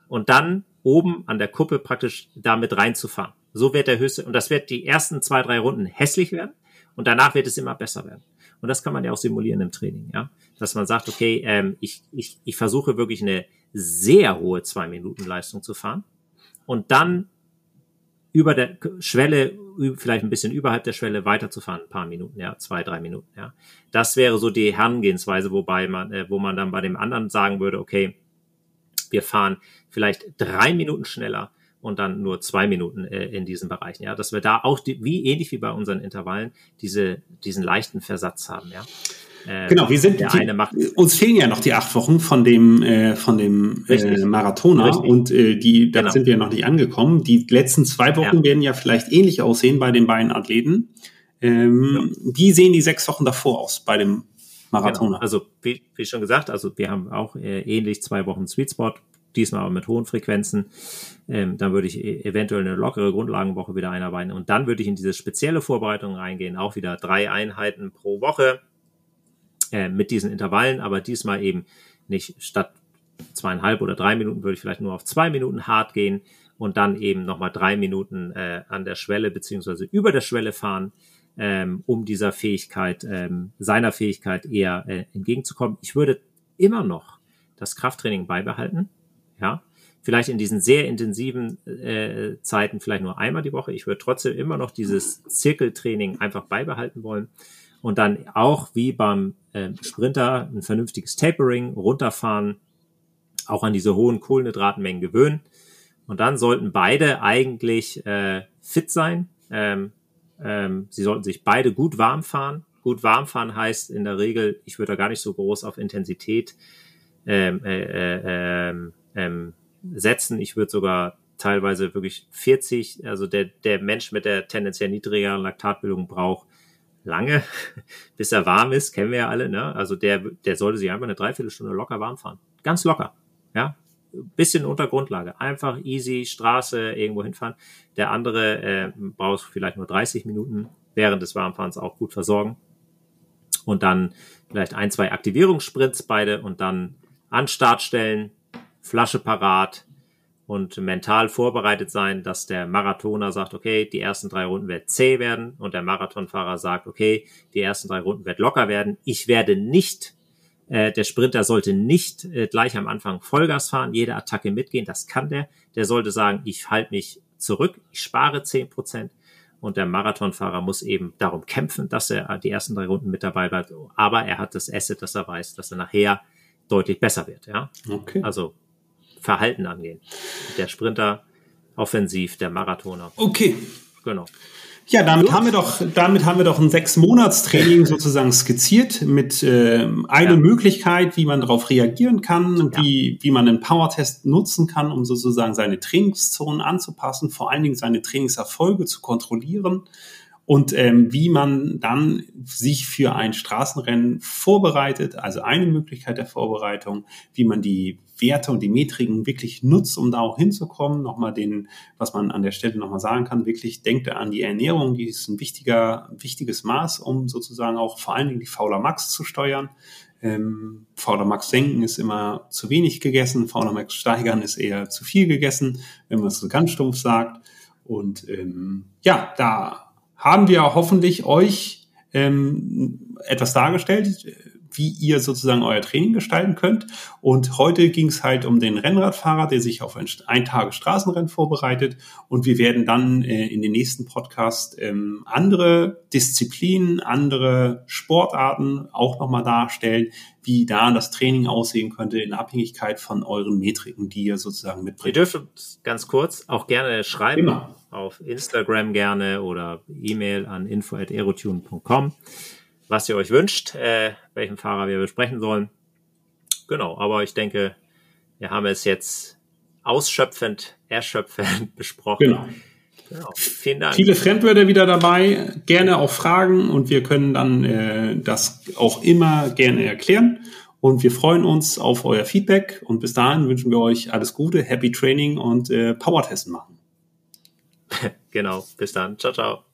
Und dann oben an der Kuppe praktisch damit reinzufahren. So wird der höchste, und das wird die ersten zwei, drei Runden hässlich werden. Und danach wird es immer besser werden. Und das kann man ja auch simulieren im Training, ja. Dass man sagt, okay, ähm, ich, ich, ich versuche wirklich eine sehr hohe zwei Minuten Leistung zu fahren. Und dann über der Schwelle, vielleicht ein bisschen überhalb der Schwelle weiterzufahren, ein paar Minuten, ja, zwei, drei Minuten, ja. Das wäre so die Herangehensweise, wobei man, äh, wo man dann bei dem anderen sagen würde, okay, wir fahren vielleicht drei Minuten schneller und dann nur zwei Minuten äh, in diesen Bereichen, ja, dass wir da auch die, wie ähnlich wie bei unseren Intervallen diese diesen leichten Versatz haben, ja. Äh, genau, wir sind die, uns fehlen ja noch die acht Wochen von dem äh, von dem äh, Marathoner Richtig. und äh, die da genau. sind wir noch nicht angekommen. Die letzten zwei Wochen ja. werden ja vielleicht ähnlich aussehen bei den beiden Athleten. Ähm, ja. Wie sehen die sechs Wochen davor aus bei dem Marathoner? Genau. Also wie, wie schon gesagt, also wir haben auch äh, ähnlich zwei Wochen Sweet Spot, diesmal aber mit hohen Frequenzen. Ähm, dann würde ich e-, eventuell eine lockere Grundlagenwoche wieder einarbeiten und dann würde ich in diese spezielle Vorbereitung reingehen, auch wieder drei Einheiten pro Woche äh, mit diesen Intervallen, aber diesmal eben nicht statt zweieinhalb oder drei Minuten würde ich vielleicht nur auf zwei Minuten hart gehen und dann eben nochmal drei Minuten äh, an der Schwelle beziehungsweise über der Schwelle fahren, ähm, um dieser Fähigkeit, ähm, seiner Fähigkeit eher äh, entgegenzukommen. Ich würde immer noch das Krafttraining beibehalten, ja, vielleicht in diesen sehr intensiven äh, Zeiten vielleicht nur einmal die Woche. Ich würde trotzdem immer noch dieses Zirkeltraining einfach beibehalten wollen und dann auch wie beim äh, Sprinter ein vernünftiges Tapering, runterfahren, auch an diese hohen Kohlenhydratmengen gewöhnen. Und dann sollten beide eigentlich äh, fit sein. Ähm, ähm, sie sollten sich beide gut warm fahren. Gut warm fahren heißt in der Regel, ich würde da gar nicht so groß auf Intensität ähm, äh, äh, ähm, ähm, setzen. Ich würde sogar teilweise wirklich 40, also der, der Mensch mit der tendenziell niedrigeren Laktatbildung braucht lange, bis er warm ist, kennen wir ja alle, ne? Also der, der sollte sich einfach eine Dreiviertelstunde locker warm fahren. Ganz locker. Ja. Bisschen unter Grundlage. Einfach easy, Straße, irgendwo hinfahren. Der andere äh, braucht vielleicht nur 30 Minuten während des Warmfahrens auch gut versorgen. Und dann vielleicht ein, zwei Aktivierungssprints beide und dann an Start stellen, Flasche parat, und mental vorbereitet sein, dass der Marathoner sagt, okay, die ersten drei Runden wird zäh werden und der Marathonfahrer sagt, okay, die ersten drei Runden wird locker werden. Ich werde nicht, äh, der Sprinter sollte nicht äh, gleich am Anfang Vollgas fahren, jede Attacke mitgehen, das kann der. Der sollte sagen, ich halte mich zurück, ich spare zehn Prozent. Und der Marathonfahrer muss eben darum kämpfen, dass er die ersten drei Runden mit dabei bleibt. Aber er hat das Asset, dass er weiß, dass er nachher deutlich besser wird. Ja, okay. Also Verhalten angehen. Der Sprinter offensiv, der Marathoner. Okay. Genau. Ja, damit haben wir doch, damit haben wir doch ein sechs Monats Training sozusagen skizziert mit äh, einer ja. Möglichkeit, wie man darauf reagieren kann, ja. wie wie man einen Power-Test nutzen kann, um sozusagen seine Trainingszonen anzupassen, vor allen Dingen seine Trainingserfolge zu kontrollieren und ähm, wie man dann sich für ein Straßenrennen vorbereitet, also eine Möglichkeit der Vorbereitung, wie man die Werte und die Metriken wirklich nutzt, um da auch hinzukommen. Nochmal den, was man an der Stelle nochmal sagen kann, wirklich denkt an die Ernährung, die ist ein wichtiger, wichtiges Maß, um sozusagen auch vor allen Dingen die Fauler Max zu steuern. Ähm, Fauler Max senken ist immer zu wenig gegessen, Fauler Max steigern ist eher zu viel gegessen, wenn man es so ganz stumpf sagt. Und ähm, ja, da haben wir hoffentlich euch ähm, etwas dargestellt, wie ihr sozusagen euer Training gestalten könnt. Und heute ging es halt um den Rennradfahrer, der sich auf ein, ein Tage Straßenrennen vorbereitet. Und wir werden dann äh, in den nächsten Podcast ähm, andere Disziplinen, andere Sportarten auch nochmal darstellen, wie da das Training aussehen könnte in Abhängigkeit von euren Metriken, die ihr sozusagen mitbringt. Ihr dürft ganz kurz auch gerne schreiben. Immer. Auf Instagram gerne oder E-Mail an info.aerotune.com was ihr euch wünscht, äh, welchen Fahrer wir besprechen sollen. Genau, aber ich denke, wir haben es jetzt ausschöpfend, erschöpfend besprochen. Genau. Genau. Vielen Dank. Viele Fremdwörter wieder dabei, gerne auch Fragen und wir können dann äh, das auch immer gerne erklären. Und wir freuen uns auf euer Feedback und bis dahin wünschen wir euch alles Gute, Happy Training und äh, Power-Testen machen. genau, bis dann. Ciao, ciao.